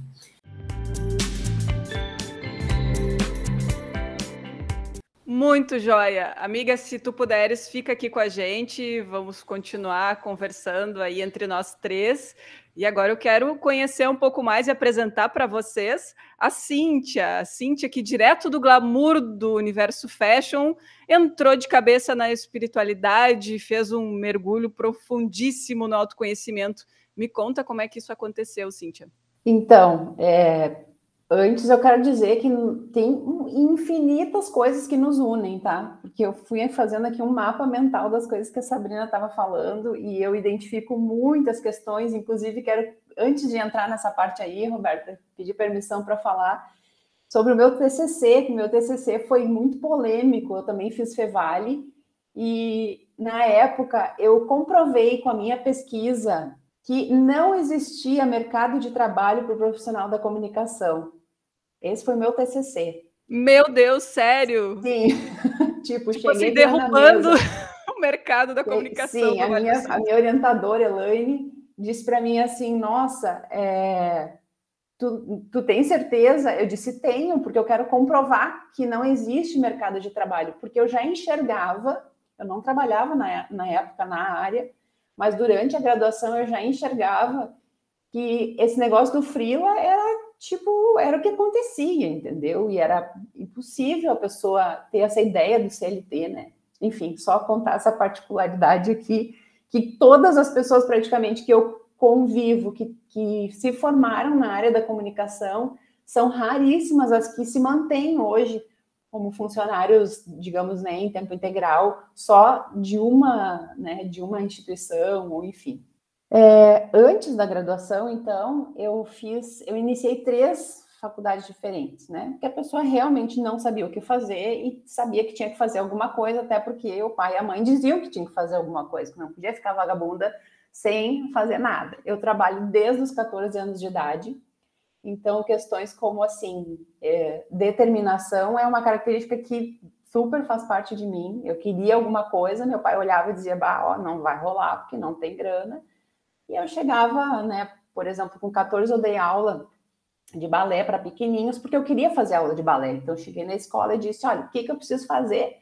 Muito joia. Amiga, se tu puderes, fica aqui com a gente. Vamos continuar conversando aí entre nós três. E agora eu quero conhecer um pouco mais e apresentar para vocês a Cíntia. A Cíntia, que direto do glamour do universo fashion, entrou de cabeça na espiritualidade, fez um mergulho profundíssimo no autoconhecimento. Me conta como é que isso aconteceu, Cíntia. Então, é, Antes eu quero dizer que tem infinitas coisas que nos unem, tá? Porque eu fui fazendo aqui um mapa mental das coisas que a Sabrina estava falando e eu identifico muitas questões, inclusive quero, antes de entrar nessa parte aí, Roberta, pedir permissão para falar sobre o meu TCC, que o meu TCC foi muito polêmico, eu também fiz Fevale, e na época eu comprovei com a minha pesquisa que não existia mercado de trabalho para o profissional da comunicação. Esse foi meu TCC. Meu Deus, sério? Sim. tipo, tipo cheguei assim, derrubando o mercado da comunicação. Sim, a minha, a minha orientadora, Elaine, disse para mim assim: Nossa, é, tu, tu tem certeza? Eu disse: Tenho, porque eu quero comprovar que não existe mercado de trabalho, porque eu já enxergava, eu não trabalhava na, na época na área, mas durante a graduação eu já enxergava que esse negócio do freela era tipo, era o que acontecia, entendeu? E era impossível a pessoa ter essa ideia do CLT, né? Enfim, só contar essa particularidade aqui, que todas as pessoas praticamente que eu convivo, que, que se formaram na área da comunicação, são raríssimas as que se mantêm hoje como funcionários, digamos, né, em tempo integral, só de uma, né, de uma instituição, ou enfim. É, antes da graduação, então, eu fiz, eu iniciei três faculdades diferentes, né? Porque a pessoa realmente não sabia o que fazer e sabia que tinha que fazer alguma coisa, até porque o pai e a mãe diziam que tinha que fazer alguma coisa, que não podia ficar vagabunda sem fazer nada. Eu trabalho desde os 14 anos de idade, então questões como assim, é, determinação é uma característica que super faz parte de mim. Eu queria alguma coisa, meu pai olhava e dizia, bah, ó, não vai rolar porque não tem grana. E eu chegava, né, por exemplo, com 14 eu dei aula de balé para pequenininhos, porque eu queria fazer aula de balé. Então, eu cheguei na escola e disse: Olha, o que, que eu preciso fazer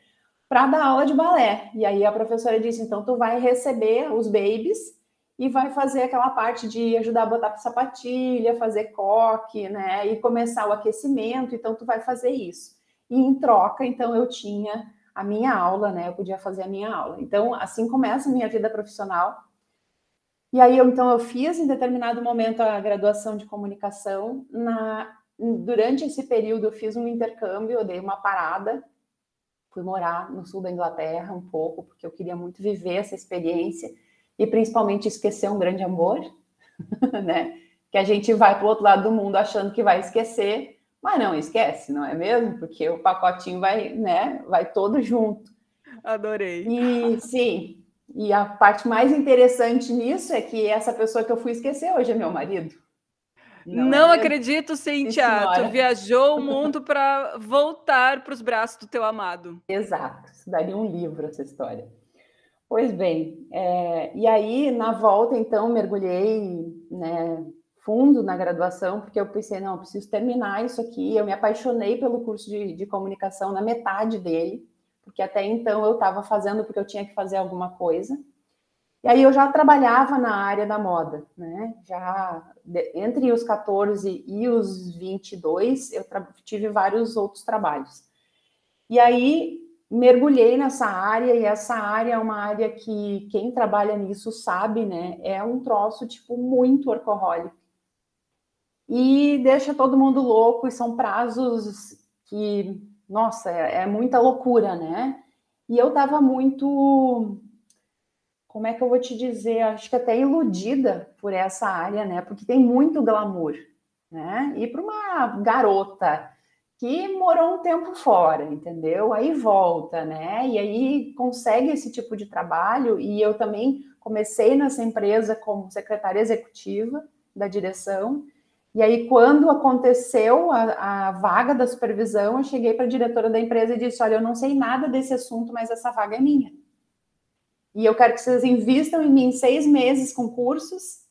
para dar aula de balé? E aí a professora disse: Então, tu vai receber os babies e vai fazer aquela parte de ajudar a botar sapatilha, fazer coque, né? E começar o aquecimento. Então, tu vai fazer isso. E em troca, então, eu tinha a minha aula, né? Eu podia fazer a minha aula. Então, assim começa a minha vida profissional e aí, eu, então, eu fiz em determinado momento a graduação de comunicação. Na, durante esse período, eu fiz um intercâmbio, eu dei uma parada, fui morar no sul da Inglaterra um pouco, porque eu queria muito viver essa experiência e principalmente esquecer um grande amor, né? Que a gente vai para o outro lado do mundo achando que vai esquecer, mas não esquece, não é mesmo? Porque o pacotinho vai, né? Vai todo junto. Adorei. E sim, e a parte mais interessante nisso é que essa pessoa que eu fui esquecer hoje é meu marido. Não, não é acredito, Cíntia. Tu viajou o mundo para voltar para os braços do teu amado. Exato. Isso daria um livro essa história. Pois bem, é, e aí na volta então mergulhei né, fundo na graduação porque eu pensei não, eu preciso terminar isso aqui. Eu me apaixonei pelo curso de, de comunicação na metade dele porque até então eu estava fazendo porque eu tinha que fazer alguma coisa. E aí eu já trabalhava na área da moda, né? Já entre os 14 e os 22, eu tive vários outros trabalhos. E aí mergulhei nessa área e essa área é uma área que quem trabalha nisso sabe, né? É um troço tipo muito orcohólico. E deixa todo mundo louco e são prazos que, nossa, é, é muita loucura, né? E eu tava muito como é que eu vou te dizer, acho que até iludida por essa área, né? Porque tem muito glamour, né? E para uma garota que morou um tempo fora, entendeu? Aí volta, né? E aí consegue esse tipo de trabalho. E eu também comecei nessa empresa como secretária executiva da direção. E aí, quando aconteceu a, a vaga da supervisão, eu cheguei para a diretora da empresa e disse: Olha, eu não sei nada desse assunto, mas essa vaga é minha. E eu quero que vocês invistam em mim seis meses com cursos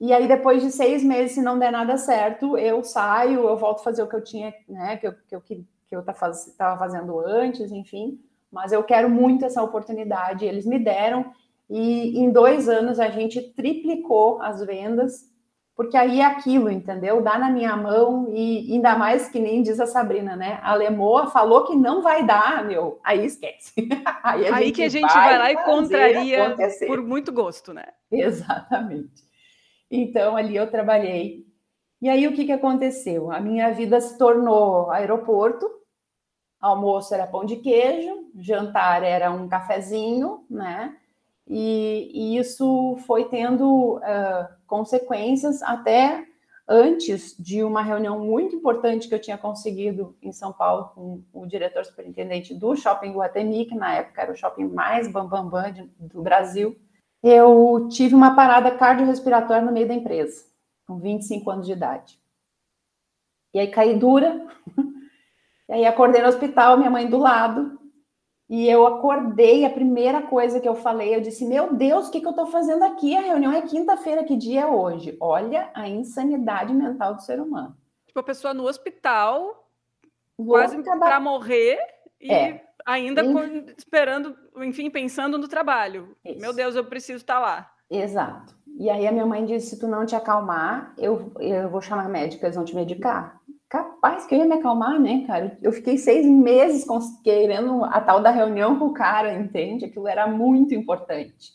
e aí, depois de seis meses, se não der nada certo, eu saio, eu volto a fazer o que eu tinha, né? Que eu, que eu, que eu estava fazendo antes, enfim. Mas eu quero muito essa oportunidade. Eles me deram, e em dois anos a gente triplicou as vendas, porque aí é aquilo, entendeu? Dá na minha mão, e ainda mais que nem diz a Sabrina, né? A Lemoa falou que não vai dar, meu, aí esquece. aí, aí que a gente vai, vai lá e contraria acontecer. por muito gosto, né? Exatamente. Então, ali eu trabalhei. E aí, o que, que aconteceu? A minha vida se tornou aeroporto, almoço era pão de queijo, jantar era um cafezinho, né? E, e isso foi tendo uh, consequências até antes de uma reunião muito importante que eu tinha conseguido em São Paulo com o diretor superintendente do Shopping Guatemi, que na época era o shopping mais bambambam bam, bam do Brasil. Eu tive uma parada cardiorrespiratória no meio da empresa, com 25 anos de idade. E aí caí dura, e aí acordei no hospital, minha mãe do lado, e eu acordei, a primeira coisa que eu falei, eu disse, meu Deus, o que, que eu estou fazendo aqui? A reunião é quinta-feira, que dia é hoje? Olha a insanidade mental do ser humano. Tipo, a pessoa no hospital, quase para morrer, e é. ainda esperando enfim, pensando no trabalho. Isso. Meu Deus, eu preciso estar lá. Exato. E aí a minha mãe disse: se tu não te acalmar, eu, eu vou chamar médica, eles vão te medicar. Capaz que eu ia me acalmar, né, cara? Eu fiquei seis meses querendo a tal da reunião com o cara, entende? Aquilo era muito importante.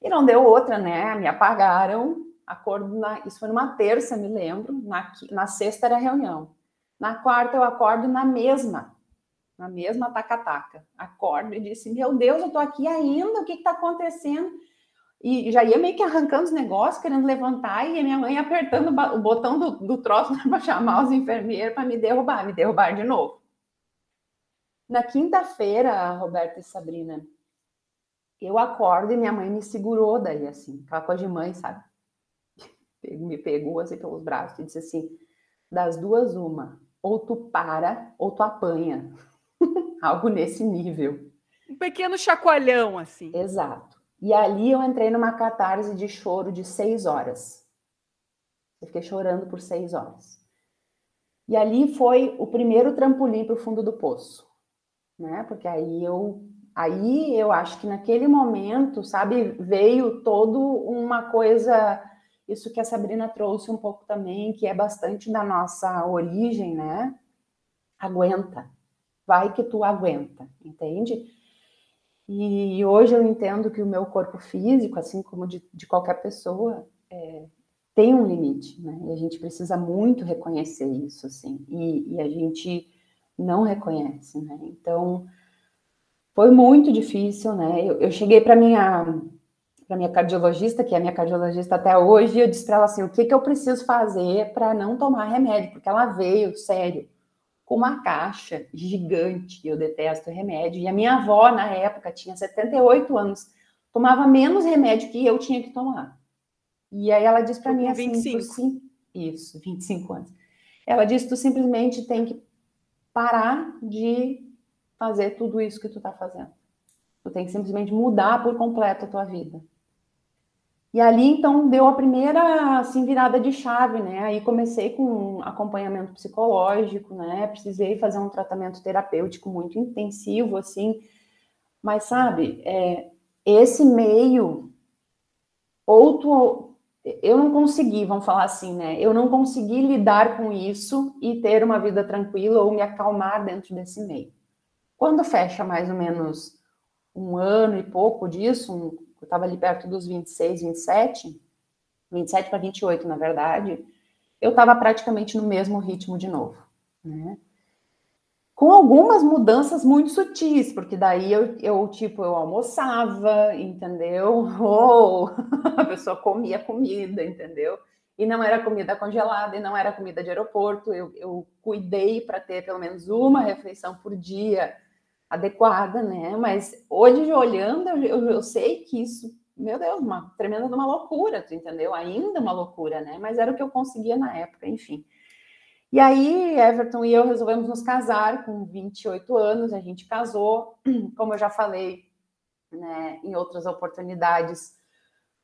E não deu outra, né? Me apagaram. Acordo na... Isso foi numa terça, me lembro. Na, na sexta era reunião. Na quarta eu acordo na mesma na mesma taca-taca. Acordo e disse: Meu Deus, eu tô aqui ainda, o que está acontecendo? E já ia meio que arrancando os negócios, querendo levantar, e a minha mãe apertando o botão do, do troço para chamar os enfermeiros para me derrubar, me derrubar de novo. Na quinta-feira, Roberta e Sabrina, eu acordo e minha mãe me segurou daí, assim, aquela coisa de mãe, sabe? Me pegou assim pelos braços e disse assim: das duas, uma, ou tu para ou tu apanha. Algo nesse nível. Um pequeno chacoalhão, assim. Exato. E ali eu entrei numa catarse de choro de seis horas. Eu fiquei chorando por seis horas. E ali foi o primeiro trampolim para o fundo do poço, né? Porque aí eu, aí eu acho que naquele momento, sabe, veio todo uma coisa, isso que a Sabrina trouxe um pouco também, que é bastante da nossa origem, né? Aguenta vai que tu aguenta, entende? E hoje eu entendo que o meu corpo físico, assim como de, de qualquer pessoa, é, tem um limite, né? E a gente precisa muito reconhecer isso, assim, e, e a gente não reconhece, né? Então, foi muito difícil, né? Eu, eu cheguei para minha para minha cardiologista, que é minha cardiologista até hoje, eu disse para ela assim, o que que eu preciso fazer para não tomar remédio? Porque ela veio, sério, uma caixa gigante. Eu detesto remédio. E a minha avó, na época, tinha 78 anos, tomava menos remédio que eu tinha que tomar. E aí ela disse para mim assim: 25. isso, 25 anos. Ela disse: tu simplesmente tem que parar de fazer tudo isso que tu está fazendo. Tu tem que simplesmente mudar por completo a tua vida. E ali, então, deu a primeira, assim, virada de chave, né? Aí comecei com um acompanhamento psicológico, né? Precisei fazer um tratamento terapêutico muito intensivo, assim. Mas, sabe, é, esse meio, ou tu, eu não consegui, vamos falar assim, né? Eu não consegui lidar com isso e ter uma vida tranquila ou me acalmar dentro desse meio. Quando fecha mais ou menos um ano e pouco disso, um, eu estava ali perto dos 26, 27, 27 para 28, na verdade, eu estava praticamente no mesmo ritmo de novo, né? Com algumas mudanças muito sutis, porque daí eu, eu tipo, eu almoçava, entendeu? Ou a pessoa comia comida, entendeu? E não era comida congelada, e não era comida de aeroporto, eu, eu cuidei para ter pelo menos uma refeição por dia adequada, né? Mas hoje, olhando, eu, eu sei que isso meu Deus, uma tremenda uma loucura, tu entendeu? Ainda uma loucura, né? Mas era o que eu conseguia na época, enfim. E aí, Everton e eu resolvemos nos casar com 28 anos, a gente casou, como eu já falei, né, em outras oportunidades.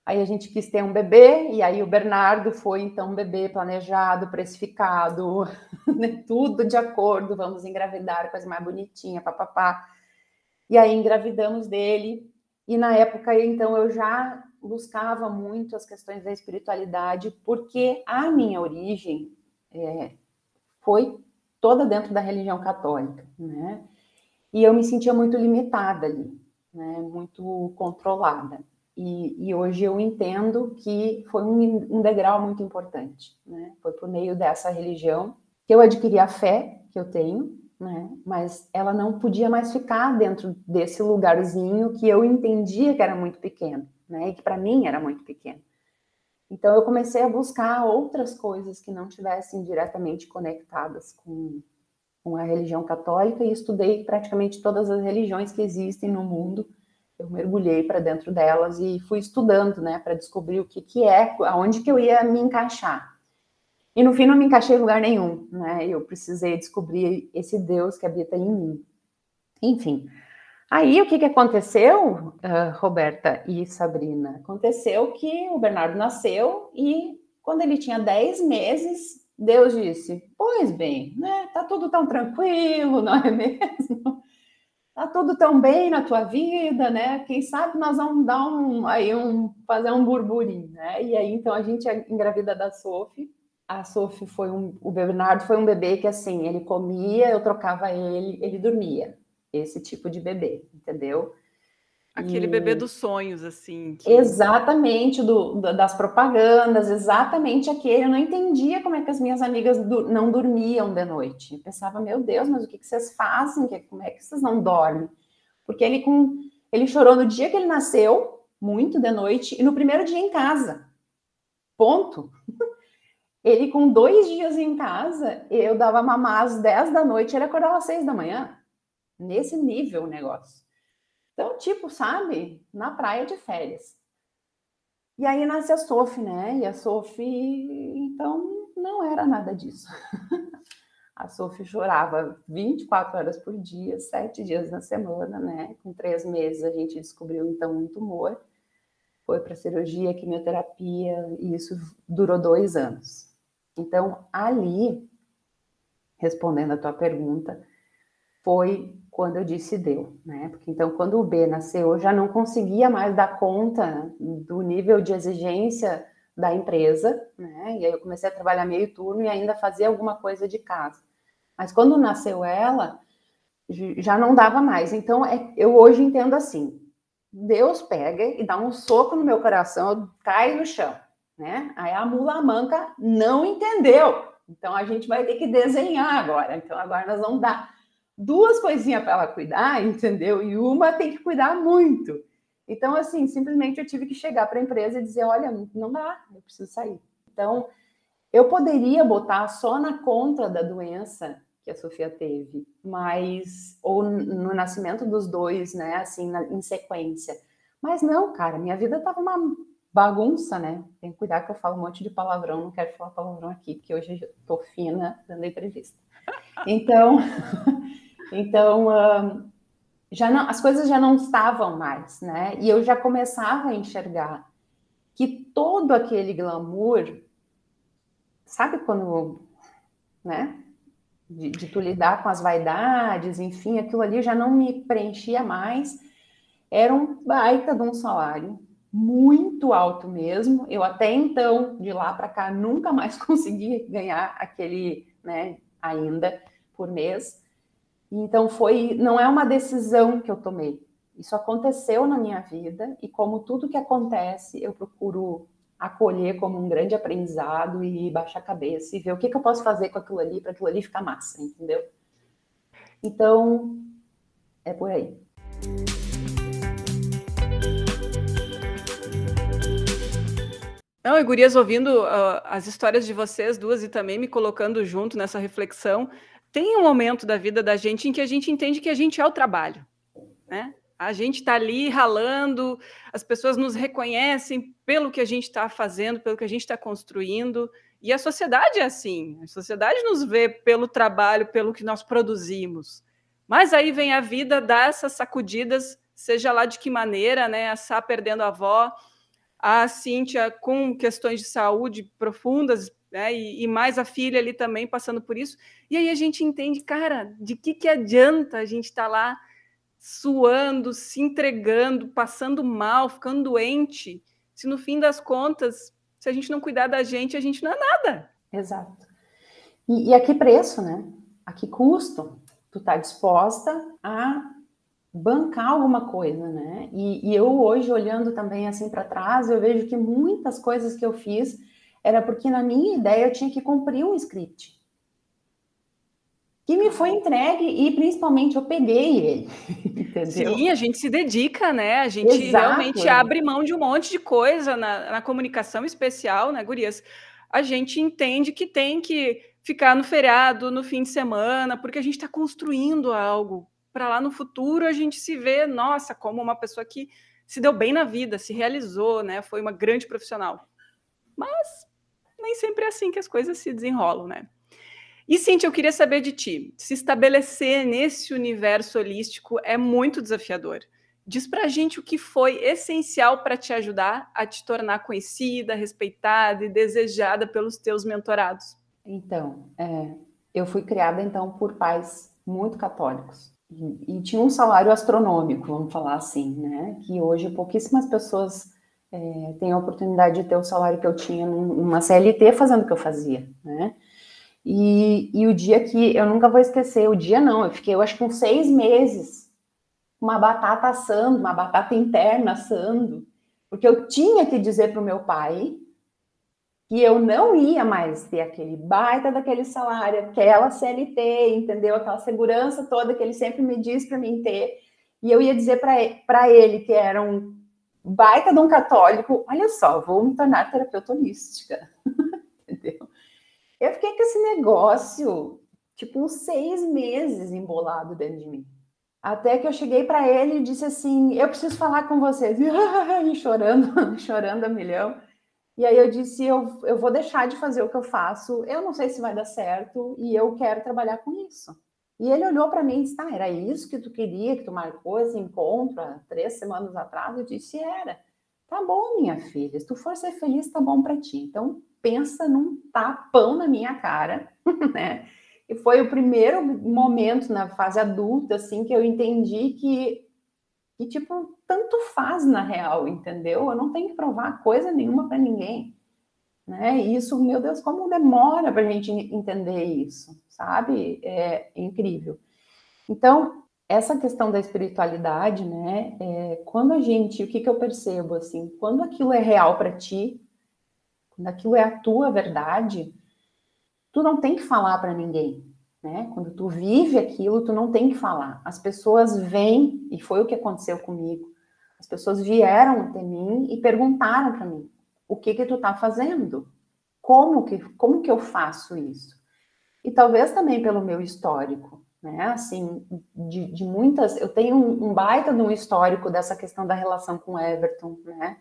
Aí a gente quis ter um bebê, e aí o Bernardo foi então um bebê planejado, precificado, né, tudo de acordo, vamos engravidar, coisa mais bonitinha, papapá. E aí engravidamos dele, e na época, então, eu já buscava muito as questões da espiritualidade, porque a minha origem é, foi toda dentro da religião católica, né? E eu me sentia muito limitada ali, né? Muito controlada. E, e hoje eu entendo que foi um, um degrau muito importante, né? Foi por meio dessa religião que eu adquiri a fé que eu tenho, né? Mas ela não podia mais ficar dentro desse lugarzinho que eu entendia que era muito pequeno, né? E que para mim era muito pequeno. Então eu comecei a buscar outras coisas que não tivessem diretamente conectadas com, com a religião católica e estudei praticamente todas as religiões que existem no mundo. Eu mergulhei para dentro delas e fui estudando, né, para descobrir o que que é, aonde que eu ia me encaixar. E no fim não me encaixei em lugar nenhum, né? Eu precisei descobrir esse Deus que habita em mim. Enfim. Aí o que, que aconteceu, uh, Roberta e Sabrina? Aconteceu que o Bernardo nasceu e quando ele tinha 10 meses, Deus disse: Pois bem, né? Tá tudo tão tranquilo, não é mesmo? Tá tudo tão bem na tua vida, né? Quem sabe nós vamos dar um aí um fazer um burburinho, né? E aí então a gente engravida da Sophie a Sophie foi um, o Bernardo foi um bebê que assim, ele comia, eu trocava ele, ele dormia. Esse tipo de bebê, entendeu? Aquele e... bebê dos sonhos, assim. Que... Exatamente, do, das propagandas, exatamente aquele. Eu não entendia como é que as minhas amigas do, não dormiam de noite. Eu pensava, meu Deus, mas o que, que vocês fazem? Como é que vocês não dormem? Porque ele, com, ele chorou no dia que ele nasceu, muito de noite, e no primeiro dia em casa. Ponto. Ele, com dois dias em casa, eu dava mamar às 10 da noite, ele acordava às 6 da manhã. Nesse nível o negócio. Então, tipo, sabe? Na praia de férias. E aí nasce a Sophie, né? E a Sophie, então, não era nada disso. a Sophie chorava 24 horas por dia, sete dias na semana, né? Com três meses a gente descobriu, então, um tumor. Foi para cirurgia, quimioterapia, e isso durou dois anos. Então, ali, respondendo a tua pergunta, foi quando eu disse deu, né? Porque então, quando o B nasceu, eu já não conseguia mais dar conta do nível de exigência da empresa, né? E aí eu comecei a trabalhar meio turno e ainda fazia alguma coisa de casa. Mas quando nasceu ela, já não dava mais. Então, é, eu hoje entendo assim: Deus pega e dá um soco no meu coração, eu caio no chão né? Aí a mula manca não entendeu. Então a gente vai ter que desenhar agora. Então agora nós vamos dar duas coisinhas para ela cuidar, entendeu? E uma tem que cuidar muito. Então assim, simplesmente eu tive que chegar para a empresa e dizer, olha, não dá, eu preciso sair. Então eu poderia botar só na conta da doença que a Sofia teve, mas ou no nascimento dos dois, né, assim, na, em sequência. Mas não, cara, minha vida estava uma bagunça, né? Tem que cuidar que eu falo um monte de palavrão, não quero falar palavrão aqui, porque hoje eu tô fina dando entrevista. Então, então uh, já não, as coisas já não estavam mais, né? E eu já começava a enxergar que todo aquele glamour, sabe quando, né? De, de tu lidar com as vaidades, enfim, aquilo ali já não me preenchia mais Era um baita de um salário, muito alto mesmo. Eu até então, de lá para cá, nunca mais consegui ganhar aquele, né, ainda por mês. Então foi, não é uma decisão que eu tomei. Isso aconteceu na minha vida e como tudo que acontece, eu procuro acolher como um grande aprendizado e baixar a cabeça e ver o que, que eu posso fazer com aquilo ali para aquilo ali ficar massa, entendeu? Então, é por aí. Não, e gurias, ouvindo uh, as histórias de vocês duas e também me colocando junto nessa reflexão, tem um momento da vida da gente em que a gente entende que a gente é o trabalho, né? A gente está ali ralando, as pessoas nos reconhecem pelo que a gente está fazendo, pelo que a gente está construindo, e a sociedade é assim, a sociedade nos vê pelo trabalho, pelo que nós produzimos. Mas aí vem a vida, dá essas sacudidas, seja lá de que maneira, né? A Sá perdendo a avó, a Cíntia com questões de saúde profundas, né? E, e, mais a filha ali também passando por isso. E aí a gente entende, cara, de que, que adianta a gente estar tá lá suando, se entregando, passando mal, ficando doente, se no fim das contas, se a gente não cuidar da gente, a gente não é nada. Exato. E, e a que preço, né? A que custo? Tu tá disposta a bancar alguma coisa, né? E, e eu hoje olhando também assim para trás, eu vejo que muitas coisas que eu fiz era porque na minha ideia eu tinha que cumprir um script que me foi entregue e principalmente eu peguei ele, entendeu? Sim, a gente se dedica, né? A gente Exato, realmente é. abre mão de um monte de coisa na, na comunicação especial, né, gurias? A gente entende que tem que ficar no feriado, no fim de semana, porque a gente está construindo algo para lá no futuro a gente se vê, nossa, como uma pessoa que se deu bem na vida, se realizou, né? Foi uma grande profissional. Mas nem sempre é assim que as coisas se desenrolam, né? E Cintia, eu queria saber de ti, se estabelecer nesse universo holístico é muito desafiador. Diz para a gente o que foi essencial para te ajudar a te tornar conhecida, respeitada e desejada pelos teus mentorados. Então, é, eu fui criada então por pais muito católicos e, e, tinha um salário astronômico, vamos falar assim, né? Que hoje pouquíssimas pessoas é, têm a oportunidade de ter o salário que eu tinha numa CLT fazendo o que eu fazia, né? E, e o dia que eu nunca vou esquecer, o dia não, eu fiquei, eu acho que uns seis meses, uma batata assando, uma batata interna assando, porque eu tinha que dizer para o meu pai que eu não ia mais ter aquele baita daquele salário, aquela CLT, entendeu? Aquela segurança toda que ele sempre me diz para mim ter. E eu ia dizer para ele que era um baita de um católico, olha só, vou me tornar terapeuta holística. entendeu? Eu fiquei com esse negócio, tipo, uns seis meses embolado dentro de mim. Até que eu cheguei para ele e disse assim: Eu preciso falar com vocês. E chorando, chorando a milhão. E aí eu disse: eu, eu vou deixar de fazer o que eu faço, eu não sei se vai dar certo e eu quero trabalhar com isso. E ele olhou para mim e disse: Tá, era isso que tu queria, que tu marcou esse encontro há três semanas atrás? Eu disse: Era. Tá bom, minha filha, se tu for ser feliz, tá bom para ti. Então, pensa num tapão na minha cara, né? E foi o primeiro momento na fase adulta, assim, que eu entendi que, que tipo, tanto faz na real, entendeu? Eu não tenho que provar coisa nenhuma para ninguém, né? E isso, meu Deus, como demora para a gente entender isso, sabe? É incrível. Então, essa questão da espiritualidade, né? É, quando a gente, o que, que eu percebo, assim, quando aquilo é real para ti, quando aquilo é a tua verdade, tu não tem que falar para ninguém, né? Quando tu vive aquilo, tu não tem que falar. As pessoas vêm, e foi o que aconteceu comigo. As pessoas vieram até mim e perguntaram para mim: "O que que tu tá fazendo? Como que como que eu faço isso?" E talvez também pelo meu histórico, né? Assim, de, de muitas, eu tenho um, um baita de um histórico dessa questão da relação com Everton, né?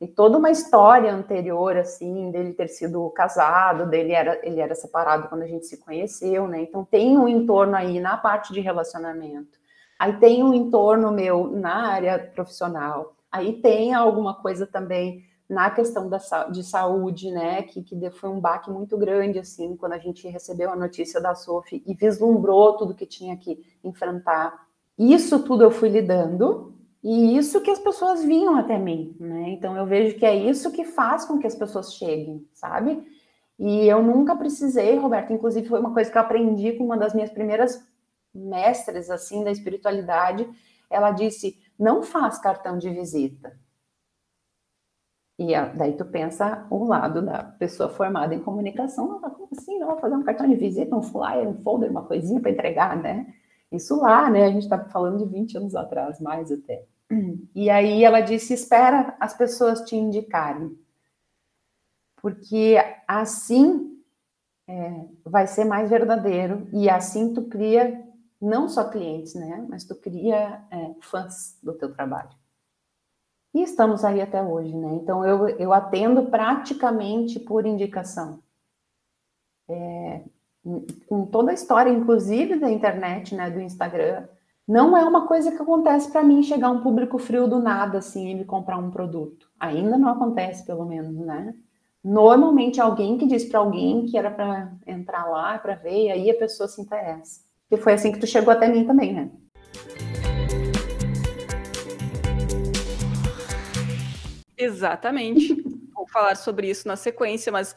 e toda uma história anterior, assim, dele ter sido casado, dele era, ele era separado quando a gente se conheceu, né? Então tem um entorno aí na parte de relacionamento. Aí tem um entorno meu na área profissional. Aí tem alguma coisa também na questão da, de saúde, né? Que, que foi um baque muito grande, assim, quando a gente recebeu a notícia da Sophie e vislumbrou tudo que tinha que enfrentar. Isso tudo eu fui lidando, E isso que as pessoas vinham até mim, né? Então eu vejo que é isso que faz com que as pessoas cheguem, sabe? E eu nunca precisei, Roberto, inclusive foi uma coisa que eu aprendi com uma das minhas primeiras mestres assim da espiritualidade. Ela disse: "Não faz cartão de visita". E daí tu pensa o lado da pessoa formada em comunicação, como assim? Não fazer um cartão de visita, um flyer, um folder, uma coisinha para entregar, né? Isso lá, né? A gente está falando de 20 anos atrás, mais até. E aí ela disse: espera as pessoas te indicarem. Porque assim é, vai ser mais verdadeiro e assim tu cria não só clientes, né? Mas tu cria é, fãs do teu trabalho. E estamos aí até hoje, né? Então eu, eu atendo praticamente por indicação. É, com toda a história, inclusive da internet, né, do Instagram, não é uma coisa que acontece para mim chegar um público frio do nada assim e me comprar um produto. Ainda não acontece, pelo menos, né? Normalmente alguém que diz para alguém que era para entrar lá, para ver, e aí a pessoa se interessa. E foi assim que tu chegou até mim também, né? Exatamente. Vou falar sobre isso na sequência, mas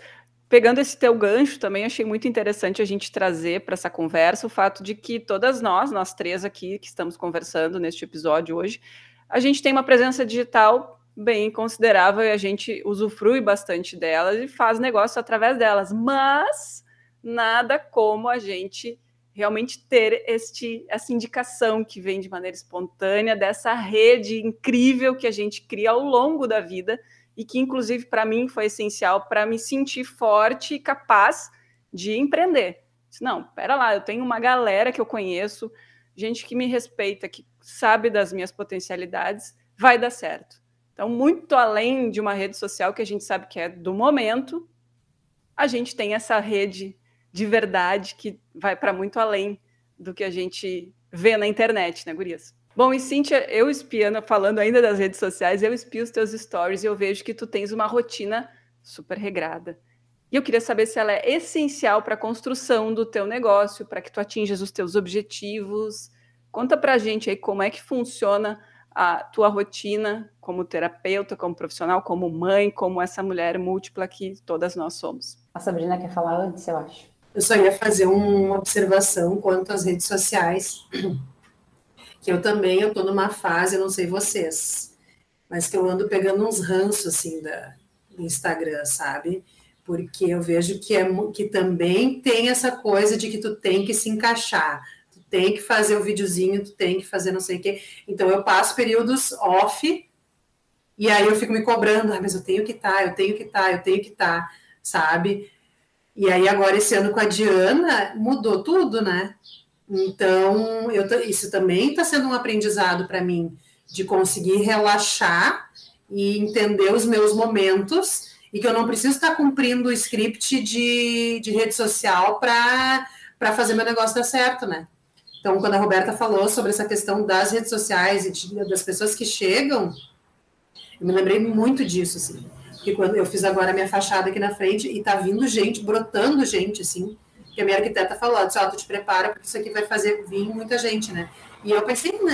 pegando esse teu gancho também, achei muito interessante a gente trazer para essa conversa o fato de que todas nós, nós três aqui que estamos conversando neste episódio hoje, a gente tem uma presença digital bem considerável e a gente usufrui bastante delas e faz negócio através delas, mas nada como a gente realmente ter este, essa indicação que vem de maneira espontânea dessa rede incrível que a gente cria ao longo da vida e que, inclusive, para mim foi essencial para me sentir forte e capaz de empreender. Não, pera lá, eu tenho uma galera que eu conheço, gente que me respeita, que sabe das minhas potencialidades, vai dar certo. Então, muito além de uma rede social que a gente sabe que é do momento, a gente tem essa rede de verdade que vai para muito além do que a gente vê na internet, né, Gurias? Bom, e Cíntia, eu espiando, falando ainda das redes sociais, eu espio os teus stories e eu vejo que tu tens uma rotina super regrada. E eu queria saber se ela é essencial para a construção do teu negócio, para que tu atinjas os teus objetivos. Conta para a gente aí como é que funciona a tua rotina como terapeuta, como profissional, como mãe, como essa mulher múltipla que todas nós somos. A Sabrina quer falar antes, eu acho. Eu só ia fazer uma observação quanto às redes sociais, que eu também eu tô numa fase, eu não sei vocês, mas que eu ando pegando uns ranços assim da, do Instagram, sabe? Porque eu vejo que é que também tem essa coisa de que tu tem que se encaixar, tu tem que fazer o videozinho, tu tem que fazer não sei o quê. Então eu passo períodos off e aí eu fico me cobrando, ah, mas eu tenho que estar, tá, eu tenho que estar, tá, eu tenho que estar, tá, sabe? E aí, agora, esse ano com a Diana, mudou tudo, né? Então, eu, isso também está sendo um aprendizado para mim, de conseguir relaxar e entender os meus momentos, e que eu não preciso estar cumprindo o script de, de rede social para fazer meu negócio dar certo, né? Então, quando a Roberta falou sobre essa questão das redes sociais e de, das pessoas que chegam, eu me lembrei muito disso, assim porque quando eu fiz agora a minha fachada aqui na frente e tá vindo gente, brotando gente, assim, que a minha arquiteta falou, disse, ó, oh, tu te prepara, porque isso aqui vai fazer vir muita gente, né? E eu pensei, não,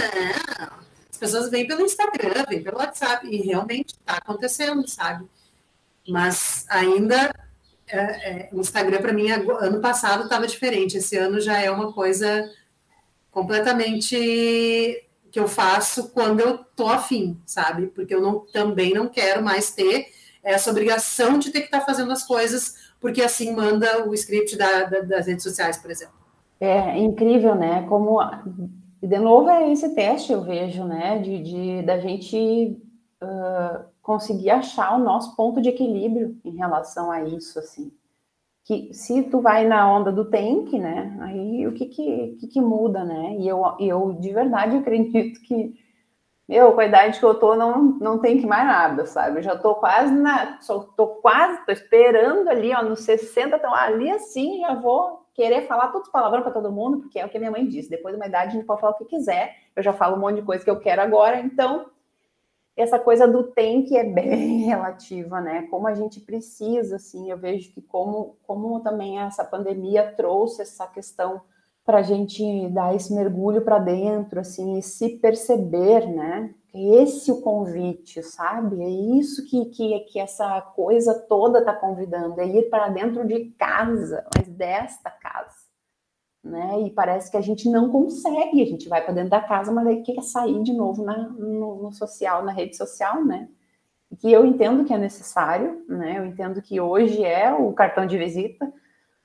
as pessoas vêm pelo Instagram, vêm pelo WhatsApp, e realmente tá acontecendo, sabe? Mas ainda é, é, o Instagram para mim ano passado estava diferente, esse ano já é uma coisa completamente que eu faço quando eu tô afim, sabe? Porque eu não, também não quero mais ter essa obrigação de ter que estar tá fazendo as coisas, porque assim manda o script da, da, das redes sociais, por exemplo. É incrível, né? Como de novo é esse teste eu vejo, né? De, de da gente uh, conseguir achar o nosso ponto de equilíbrio em relação a isso, assim. Que se tu vai na onda do tank, né? Aí o que que, que, que muda, né? E eu, eu de verdade acredito que meu, com a idade que eu tô, não, não tem que mais nada, sabe? Eu já tô quase na. Só tô quase, tô esperando ali, ó, nos 60, então ali assim já vou querer falar todos os palavrões para todo mundo, porque é o que minha mãe disse. Depois de uma idade, a gente pode falar o que quiser. Eu já falo um monte de coisa que eu quero agora, então essa coisa do tem que é bem relativa, né? Como a gente precisa, assim, eu vejo que como, como também essa pandemia trouxe essa questão para a gente dar esse mergulho para dentro, assim, e se perceber, né? É esse o convite, sabe? É isso que, que, que essa coisa toda está convidando, é ir para dentro de casa, mas desta casa. Né? E parece que a gente não consegue, a gente vai para dentro da casa, mas aí quer sair de novo na, no, no, social, na rede social, né? Que eu entendo que é necessário, né? Eu entendo que hoje é o cartão de visita,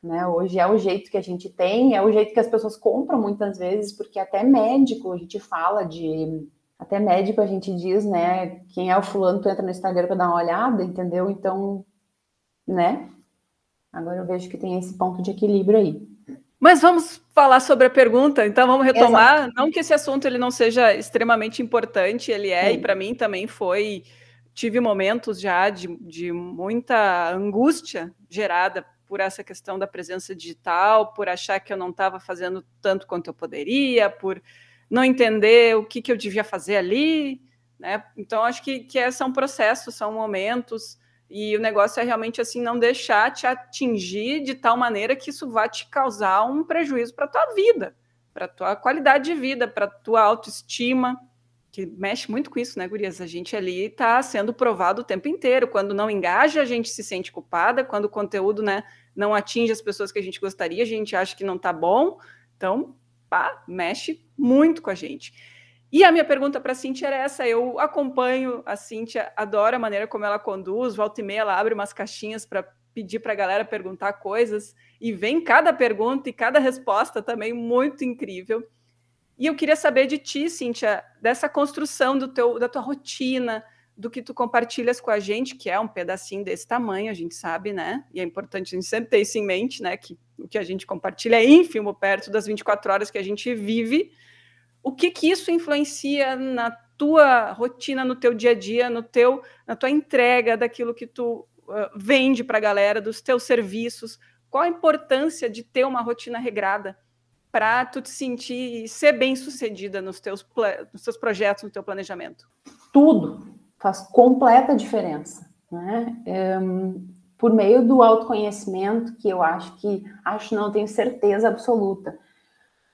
né? Hoje é o jeito que a gente tem, é o jeito que as pessoas compram muitas vezes, porque até médico a gente fala de até médico a gente diz, né? Quem é o fulano, tu entra no Instagram para dar uma olhada, entendeu? Então, né? Agora eu vejo que tem esse ponto de equilíbrio aí. Mas vamos falar sobre a pergunta, então vamos retomar. Exato. Não que esse assunto ele não seja extremamente importante, ele é, Sim. e para mim também foi. Tive momentos já de, de muita angústia gerada por essa questão da presença digital, por achar que eu não estava fazendo tanto quanto eu poderia, por não entender o que, que eu devia fazer ali, né? Então, acho que, que são processos, são momentos, e o negócio é realmente assim, não deixar te atingir de tal maneira que isso vá te causar um prejuízo para a tua vida, para a tua qualidade de vida, para a tua autoestima, que mexe muito com isso, né, Gurias? A gente ali está sendo provado o tempo inteiro. Quando não engaja, a gente se sente culpada. Quando o conteúdo né, não atinge as pessoas que a gente gostaria, a gente acha que não está bom. Então, pá, mexe muito com a gente. E a minha pergunta para a Cintia era essa: eu acompanho a Cintia, adoro a maneira como ela conduz, volta e meia ela abre umas caixinhas para pedir para a galera perguntar coisas, e vem cada pergunta e cada resposta também muito incrível. E eu queria saber de ti, Cíntia, dessa construção do teu, da tua rotina, do que tu compartilhas com a gente, que é um pedacinho desse tamanho, a gente sabe, né? E é importante a gente sempre ter isso em mente, né? Que o que a gente compartilha é ínfimo perto das 24 horas que a gente vive. O que que isso influencia na tua rotina, no teu dia a dia, no teu, na tua entrega daquilo que tu uh, vende para a galera, dos teus serviços? Qual a importância de ter uma rotina regrada para tu te sentir ser bem sucedida nos teus, nos teus projetos, no teu planejamento? Tudo faz completa diferença, né? É, por meio do autoconhecimento, que eu acho que, acho não, tenho certeza absoluta,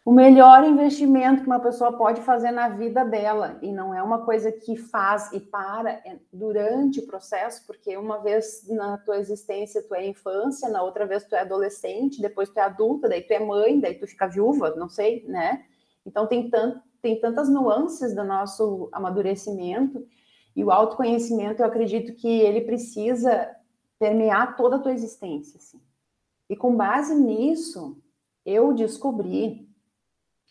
o melhor investimento que uma pessoa pode fazer na vida dela, e não é uma coisa que faz e para é durante o processo, porque uma vez na tua existência tu é infância, na outra vez tu é adolescente, depois tu é adulta, daí tu é mãe, daí tu fica viúva, não sei, né? Então tem, tant, tem tantas nuances do nosso amadurecimento, e o autoconhecimento, eu acredito que ele precisa permear toda a tua existência, assim. E com base nisso, eu descobri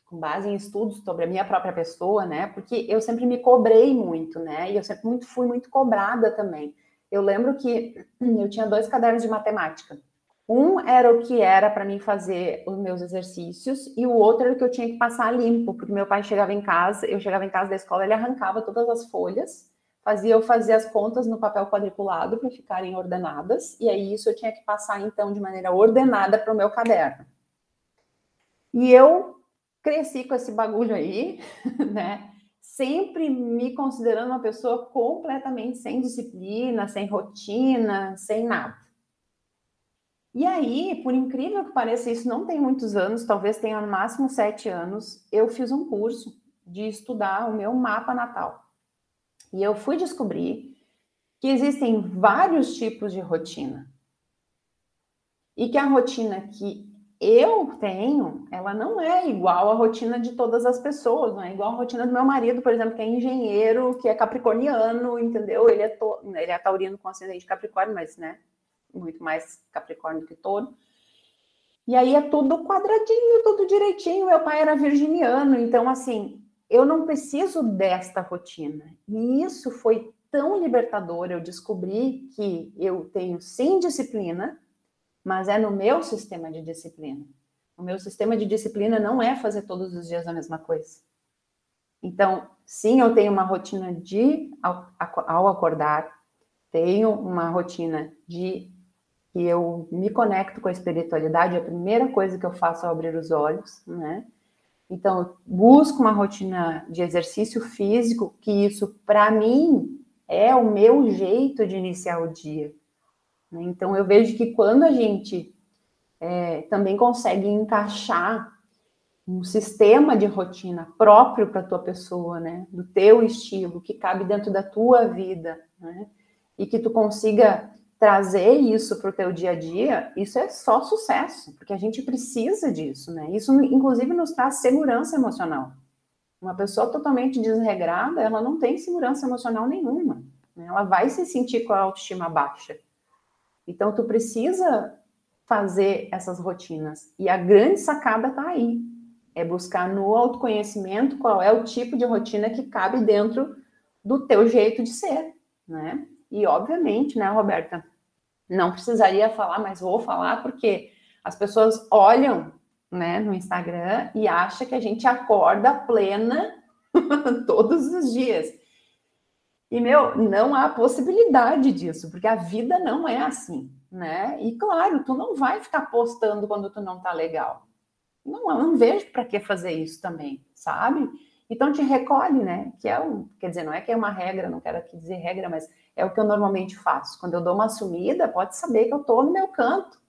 com base em estudos sobre a minha própria pessoa, né? Porque eu sempre me cobrei muito, né? E eu sempre muito, fui muito cobrada também. Eu lembro que eu tinha dois cadernos de matemática. Um era o que era para mim fazer os meus exercícios e o outro era o que eu tinha que passar limpo, porque meu pai chegava em casa, eu chegava em casa da escola, ele arrancava todas as folhas, fazia eu fazer as contas no papel quadriculado para ficarem ordenadas, e aí isso eu tinha que passar então de maneira ordenada para o meu caderno. E eu cresci com esse bagulho aí, né? Sempre me considerando uma pessoa completamente sem disciplina, sem rotina, sem nada. E aí, por incrível que pareça, isso não tem muitos anos, talvez tenha no máximo sete anos, eu fiz um curso de estudar o meu mapa natal. E eu fui descobrir que existem vários tipos de rotina. E que a rotina que eu tenho, ela não é igual à rotina de todas as pessoas, não é igual à rotina do meu marido, por exemplo, que é engenheiro, que é capricorniano, entendeu? Ele é, to... ele é taurino com ascendente capricórnio, mas, né, muito mais capricórnio que touro. E aí é tudo quadradinho, tudo direitinho. Meu pai era virginiano, então, assim, eu não preciso desta rotina. E isso foi tão libertador, eu descobri que eu tenho sim disciplina, mas é no meu sistema de disciplina. O meu sistema de disciplina não é fazer todos os dias a mesma coisa. Então, sim, eu tenho uma rotina de, ao, ao acordar, tenho uma rotina de que eu me conecto com a espiritualidade, é a primeira coisa que eu faço ao abrir os olhos, né? Então, busco uma rotina de exercício físico, que isso, para mim, é o meu jeito de iniciar o dia. Né? Então, eu vejo que quando a gente é, também consegue encaixar um sistema de rotina próprio para a tua pessoa, né? Do teu estilo, que cabe dentro da tua vida, né? E que tu consiga trazer isso para o teu dia a dia, isso é só sucesso, porque a gente precisa disso, né? Isso, inclusive, nos traz segurança emocional. Uma pessoa totalmente desregrada, ela não tem segurança emocional nenhuma. Né? Ela vai se sentir com a autoestima baixa. Então, tu precisa fazer essas rotinas. E a grande sacada está aí é buscar no autoconhecimento qual é o tipo de rotina que cabe dentro do teu jeito de ser, né? E obviamente, né, Roberta, não precisaria falar, mas vou falar porque as pessoas olham, né, no Instagram e acham que a gente acorda plena todos os dias. E meu, não há possibilidade disso, porque a vida não é assim, né? E claro, tu não vai ficar postando quando tu não tá legal não, não vejo para que fazer isso também, sabe? Então te recolhe, né? Que é quer dizer, não é que é uma regra, não quero aqui dizer regra, mas é o que eu normalmente faço. Quando eu dou uma sumida, pode saber que eu tô no meu canto.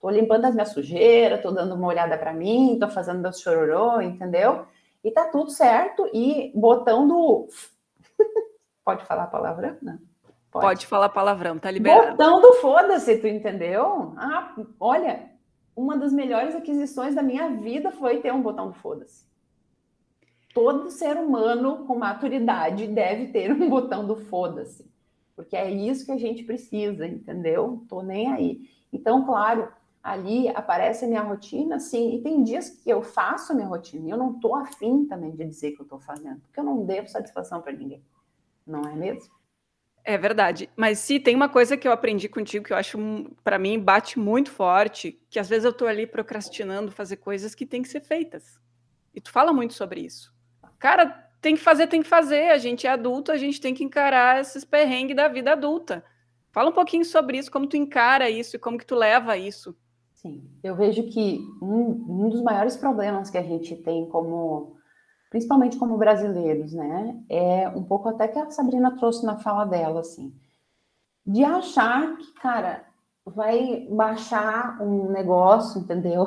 Tô limpando as minhas sujeiras, tô dando uma olhada para mim, tô fazendo meu chororô, entendeu? E tá tudo certo e botão do Pode falar palavrão? Não. Pode. Pode falar palavrão, tá liberado. Botão do foda-se, tu entendeu? Ah, olha, uma das melhores aquisições da minha vida foi ter um botão do foda-se. Todo ser humano com maturidade deve ter um botão do foda-se, porque é isso que a gente precisa, entendeu? Tô nem aí. Então, claro, ali aparece a minha rotina, sim, e tem dias que eu faço a minha rotina e eu não tô afim também de dizer que eu tô fazendo, porque eu não devo satisfação para ninguém, não é mesmo? É verdade. Mas se tem uma coisa que eu aprendi contigo que eu acho, para mim, bate muito forte, que às vezes eu estou ali procrastinando fazer coisas que têm que ser feitas. E tu fala muito sobre isso. Cara, tem que fazer, tem que fazer. A gente é adulto, a gente tem que encarar esses perrengues da vida adulta. Fala um pouquinho sobre isso, como tu encara isso e como que tu leva isso. Sim, eu vejo que um, um dos maiores problemas que a gente tem como principalmente como brasileiros, né? É um pouco até que a Sabrina trouxe na fala dela, assim, de achar que, cara, vai baixar um negócio, entendeu?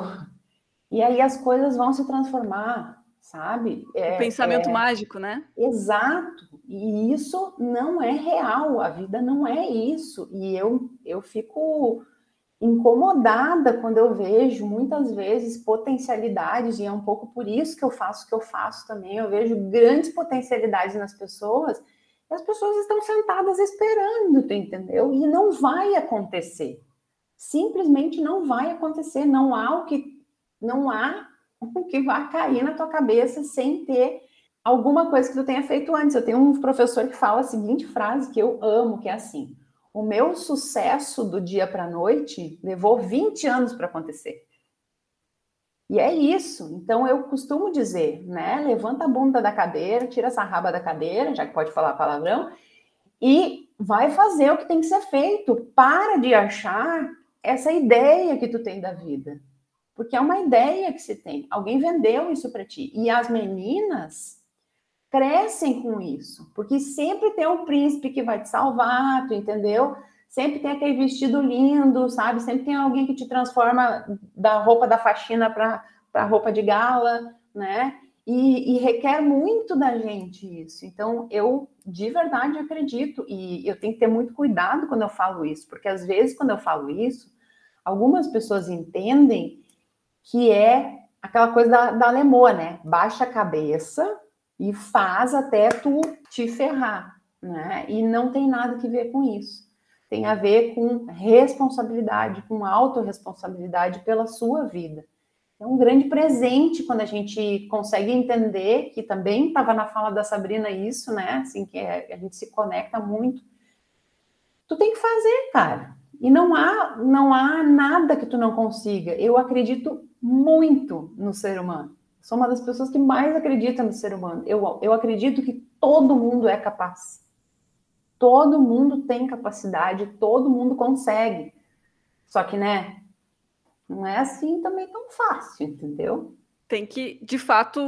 E aí as coisas vão se transformar, sabe? É, o pensamento é... mágico, né? Exato. E isso não é real. A vida não é isso. E eu, eu fico incomodada quando eu vejo muitas vezes potencialidades, e é um pouco por isso que eu faço o que eu faço também. Eu vejo grandes potencialidades nas pessoas, e as pessoas estão sentadas esperando, tu entendeu? E não vai acontecer. Simplesmente não vai acontecer. Não há o que não há que vai cair na tua cabeça sem ter alguma coisa que tu tenha feito antes. Eu tenho um professor que fala a seguinte frase que eu amo, que é assim: o meu sucesso do dia para a noite levou 20 anos para acontecer. E é isso. Então eu costumo dizer, né? Levanta a bunda da cadeira, tira essa raba da cadeira, já que pode falar palavrão, e vai fazer o que tem que ser feito. Para de achar essa ideia que tu tem da vida. Porque é uma ideia que se tem. Alguém vendeu isso para ti. E as meninas crescem com isso, porque sempre tem um príncipe que vai te salvar, tu entendeu? Sempre tem aquele vestido lindo, sabe? Sempre tem alguém que te transforma da roupa da faxina para roupa de gala, né? E, e, requer muito da gente isso. Então, eu de verdade acredito, e eu tenho que ter muito cuidado quando eu falo isso, porque às vezes, quando eu falo isso, algumas pessoas entendem que é aquela coisa da, da né? Baixa a cabeça, e faz até tu te ferrar, né? E não tem nada que ver com isso. Tem a ver com responsabilidade, com autorresponsabilidade pela sua vida. É um grande presente quando a gente consegue entender, que também estava na fala da Sabrina isso, né? Assim, que é, a gente se conecta muito. Tu tem que fazer, cara. E não há, não há nada que tu não consiga. Eu acredito muito no ser humano. Sou uma das pessoas que mais acredita no ser humano. Eu, eu acredito que todo mundo é capaz. Todo mundo tem capacidade, todo mundo consegue. Só que, né, não é assim também tão fácil, entendeu? Tem que, de fato,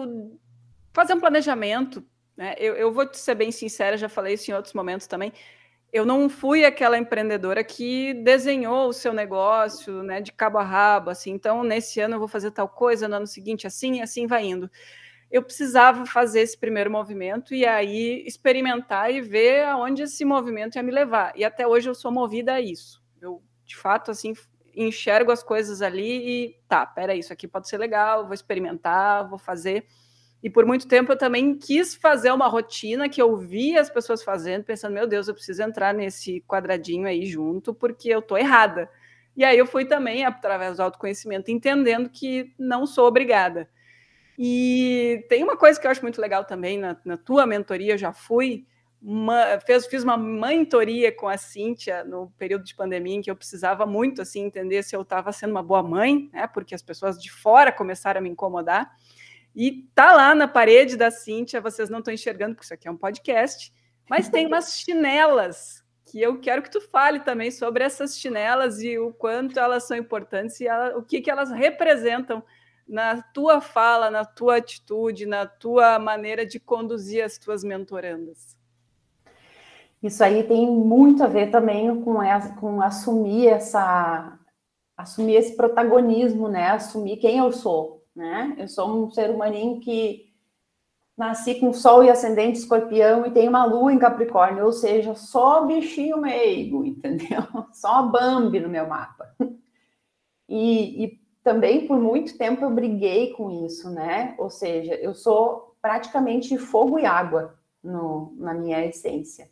fazer um planejamento. Né? Eu, eu vou ser bem sincera, já falei isso em outros momentos também. Eu não fui aquela empreendedora que desenhou o seu negócio, né, de cabo a rabo, assim. Então, nesse ano eu vou fazer tal coisa, no ano seguinte assim, e assim vai indo. Eu precisava fazer esse primeiro movimento e aí experimentar e ver aonde esse movimento ia me levar. E até hoje eu sou movida a isso. Eu, de fato, assim, enxergo as coisas ali e tá, peraí, isso aqui pode ser legal, vou experimentar, vou fazer. E por muito tempo eu também quis fazer uma rotina que eu via as pessoas fazendo, pensando, meu Deus, eu preciso entrar nesse quadradinho aí junto, porque eu tô errada. E aí eu fui também, através do autoconhecimento, entendendo que não sou obrigada. E tem uma coisa que eu acho muito legal também na, na tua mentoria, eu já fui, uma, fez, fiz uma mentoria com a Cíntia no período de pandemia em que eu precisava muito assim entender se eu estava sendo uma boa mãe, né? Porque as pessoas de fora começaram a me incomodar. E tá lá na parede da Cíntia, vocês não estão enxergando, porque isso aqui é um podcast, mas tem umas chinelas que eu quero que tu fale também sobre essas chinelas e o quanto elas são importantes e ela, o que, que elas representam na tua fala, na tua atitude, na tua maneira de conduzir as tuas mentorandas. Isso aí tem muito a ver também com, essa, com assumir essa assumir esse protagonismo, né? Assumir quem eu sou, né? Eu sou um ser humaninho que nasci com Sol e ascendente escorpião e tenho uma lua em Capricórnio, ou seja, só bichinho meigo, entendeu? Só Bambi no meu mapa. E, e, também por muito tempo eu briguei com isso, né? Ou seja, eu sou praticamente fogo e água no, na minha essência.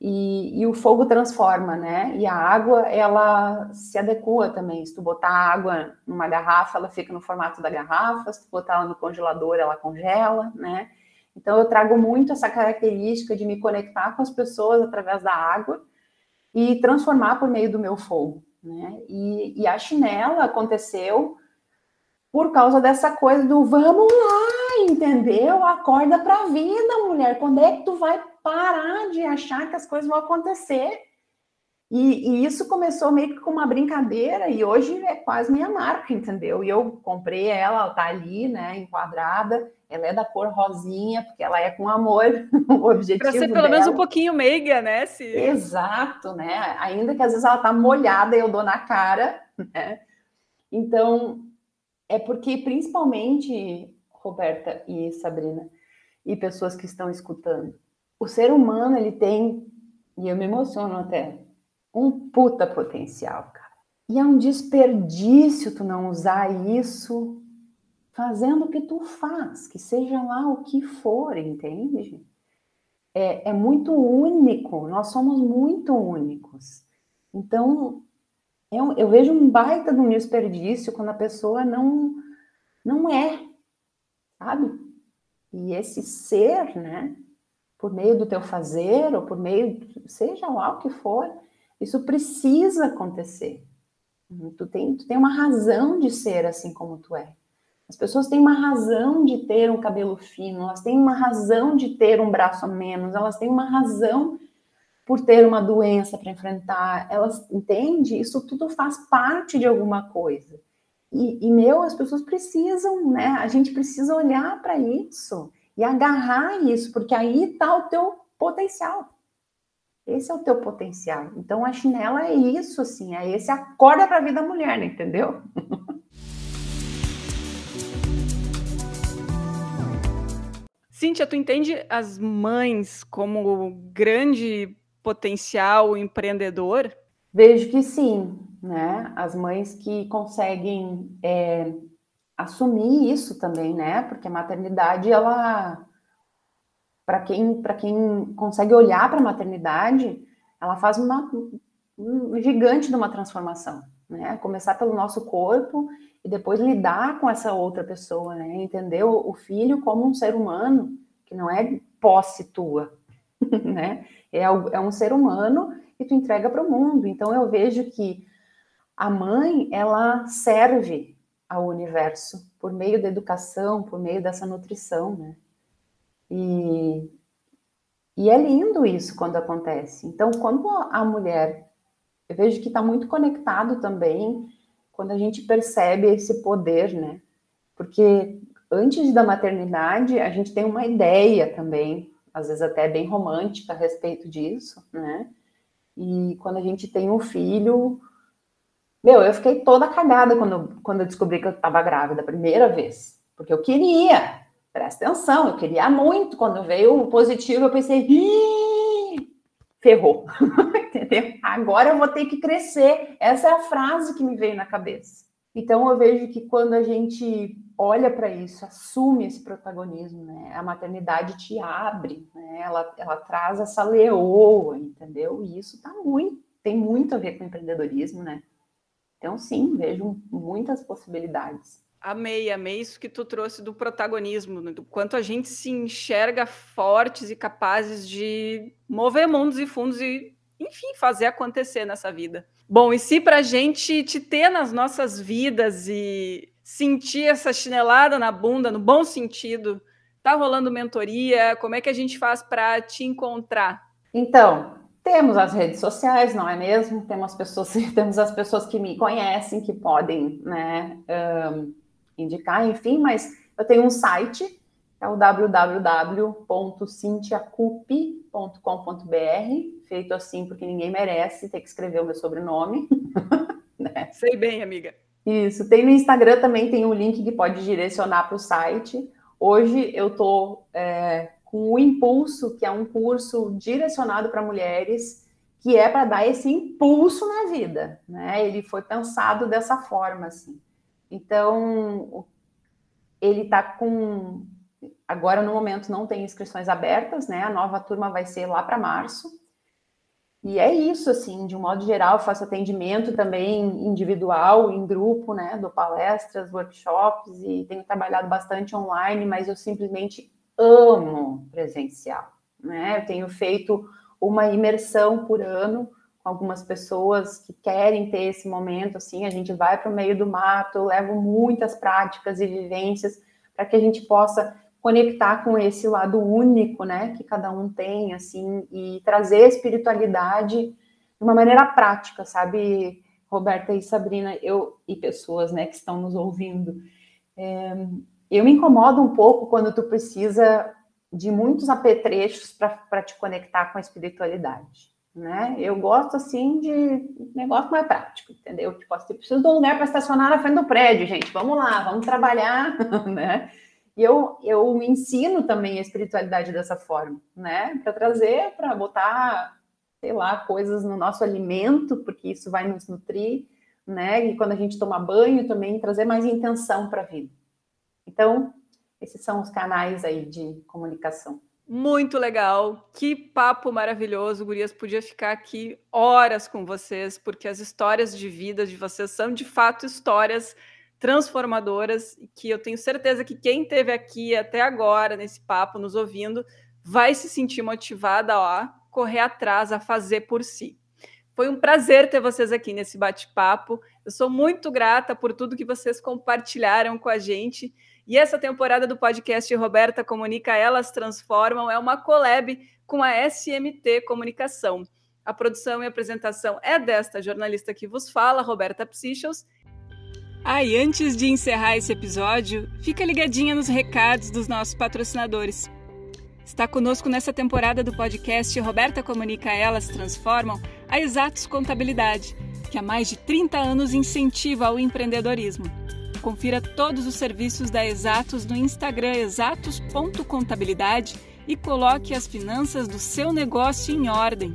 E, e, o fogo transforma, né? E a água, ela se adequa também. Se tu botar água numa garrafa, ela fica no formato da garrafa. Se tu botar ela no congelador, ela congela, né? Então, eu trago muito essa característica de me conectar com as pessoas através da água e transformar por meio do meu fogo, né? E, e a chinela aconteceu por causa dessa coisa do vamos lá, entendeu? Acorda para a vida, mulher. Quando é que tu vai parar de achar que as coisas vão acontecer? E, e, isso começou meio que com uma brincadeira e hoje é quase minha marca, entendeu? E eu comprei ela, ela tá ali, né, enquadrada. Ela é da cor rosinha, porque ela é com amor, o objetivo Para ser pelo dela. menos um pouquinho meiga, né? Se... Exato, né? Ainda que às vezes ela tá molhada e eu dou na cara, né? Então, é porque, principalmente, Roberta e Sabrina, e pessoas que estão escutando, o ser humano, ele tem, e eu me emociono até, um puta potencial, cara. E é um desperdício tu não usar isso fazendo o que tu faz, que seja lá o que for, entende? É, é muito único, nós somos muito únicos. Então, eu, é eu vejo um baita de um desperdício quando a pessoa não, não é, sabe? E esse ser, né, por meio do teu fazer, ou por meio, seja lá o que for, isso precisa acontecer. Tu tem, tu tem uma razão de ser assim como tu é. As pessoas têm uma razão de ter um cabelo fino, elas têm uma razão de ter um braço a menos, elas têm uma razão por ter uma doença para enfrentar, elas entende? Isso tudo faz parte de alguma coisa. E, e, meu, as pessoas precisam, né? A gente precisa olhar para isso e agarrar isso, porque aí está o teu potencial. Esse é o teu potencial. Então a chinela é isso, assim, é esse acorda para a vida da mulher, né? entendeu? Cíntia, tu entende as mães como grande potencial empreendedor? Vejo que sim, né? As mães que conseguem é, assumir isso também, né? Porque a maternidade, ela, para quem, quem consegue olhar para a maternidade, ela faz uma um gigante de uma transformação, né? Começar pelo nosso corpo e depois lidar com essa outra pessoa, né? Entender o filho como um ser humano que não é posse tua, né? É, é um ser humano e tu entrega para o mundo. Então eu vejo que a mãe ela serve ao universo por meio da educação, por meio dessa nutrição, né? E, e é lindo isso quando acontece. Então, quando a mulher, eu vejo que está muito conectado também quando a gente percebe esse poder, né? Porque antes da maternidade, a gente tem uma ideia também às vezes até bem romântica a respeito disso, né? E quando a gente tem um filho, meu, eu fiquei toda cagada quando, quando eu descobri que eu estava grávida a primeira vez. Porque eu queria, presta atenção, eu queria muito. Quando veio o positivo, eu pensei, ferrou. Entendeu? Agora eu vou ter que crescer. Essa é a frase que me veio na cabeça. Então eu vejo que quando a gente olha para isso, assume esse protagonismo, né? A maternidade te abre, né? Ela, ela traz essa leoa, entendeu? E isso tá muito, tem muito a ver com empreendedorismo, né? Então, sim, vejo muitas possibilidades. Amei, amei isso que tu trouxe do protagonismo, né? do quanto a gente se enxerga fortes e capazes de mover mundos e fundos e, enfim, fazer acontecer nessa vida. Bom, e se para a gente te ter nas nossas vidas e sentir essa chinelada na bunda, no bom sentido, tá rolando mentoria? Como é que a gente faz para te encontrar? Então, temos as redes sociais, não é mesmo? Temos, pessoas, temos as pessoas que me conhecem, que podem né, um, indicar, enfim, mas eu tenho um site, é o www.cintiacupi.com.br, feito assim porque ninguém merece ter que escrever o meu sobrenome. né? Sei bem, amiga. Isso, tem no Instagram também, tem um link que pode direcionar para o site. Hoje eu estou é, com o Impulso, que é um curso direcionado para mulheres, que é para dar esse impulso na vida, né? Ele foi pensado dessa forma, assim. Então, ele está com. Agora, no momento, não tem inscrições abertas, né? A nova turma vai ser lá para março. E é isso, assim, de um modo geral, faço atendimento também individual, em grupo, né? Dou palestras, workshops e tenho trabalhado bastante online, mas eu simplesmente amo presencial, né? Eu tenho feito uma imersão por ano com algumas pessoas que querem ter esse momento, assim, a gente vai para o meio do mato, eu levo muitas práticas e vivências para que a gente possa conectar com esse lado único, né, que cada um tem, assim, e trazer a espiritualidade de uma maneira prática, sabe, Roberta e Sabrina, eu e pessoas, né, que estão nos ouvindo. É, eu me incomodo um pouco quando tu precisa de muitos apetrechos para te conectar com a espiritualidade, né? Eu gosto, assim, de negócio mais prático, entendeu? Tipo, assim, preciso de um lugar para estacionar na frente do prédio, gente, vamos lá, vamos trabalhar, né? E eu, eu ensino também a espiritualidade dessa forma, né? Para trazer, para botar, sei lá, coisas no nosso alimento, porque isso vai nos nutrir, né? E quando a gente toma banho também, trazer mais intenção para a vida. Então, esses são os canais aí de comunicação. Muito legal, que papo maravilhoso, Gurias. Podia ficar aqui horas com vocês, porque as histórias de vida de vocês são de fato histórias transformadoras que eu tenho certeza que quem esteve aqui até agora nesse papo nos ouvindo vai se sentir motivada a correr atrás, a fazer por si. Foi um prazer ter vocês aqui nesse bate-papo. Eu sou muito grata por tudo que vocês compartilharam com a gente. E essa temporada do podcast Roberta Comunica, Elas Transformam, é uma collab com a SMT Comunicação. A produção e apresentação é desta jornalista que vos fala, Roberta Psichos, ah, e antes de encerrar esse episódio, fica ligadinha nos recados dos nossos patrocinadores. Está conosco nessa temporada do podcast Roberta Comunica Elas Transformam a Exatos Contabilidade, que há mais de 30 anos incentiva o empreendedorismo. Confira todos os serviços da Exatos no Instagram exatos.contabilidade e coloque as finanças do seu negócio em ordem.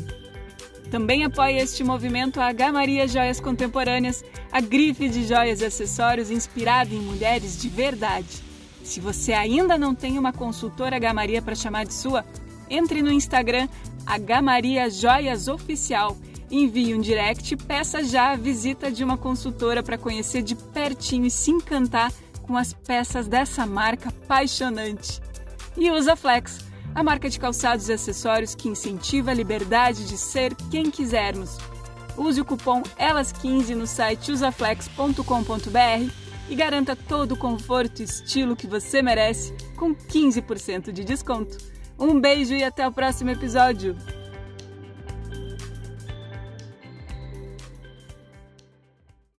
Também apoia este movimento a H Maria Joias Contemporâneas, a grife de joias e acessórios inspirada em mulheres de verdade. Se você ainda não tem uma consultora H Maria para chamar de sua, entre no Instagram H Maria Joias Oficial, envie um direct peça já a visita de uma consultora para conhecer de pertinho e se encantar com as peças dessa marca apaixonante. E usa Flex a marca de calçados e acessórios que incentiva a liberdade de ser quem quisermos. Use o cupom ELAS15 no site usaflex.com.br e garanta todo o conforto e estilo que você merece com 15% de desconto. Um beijo e até o próximo episódio!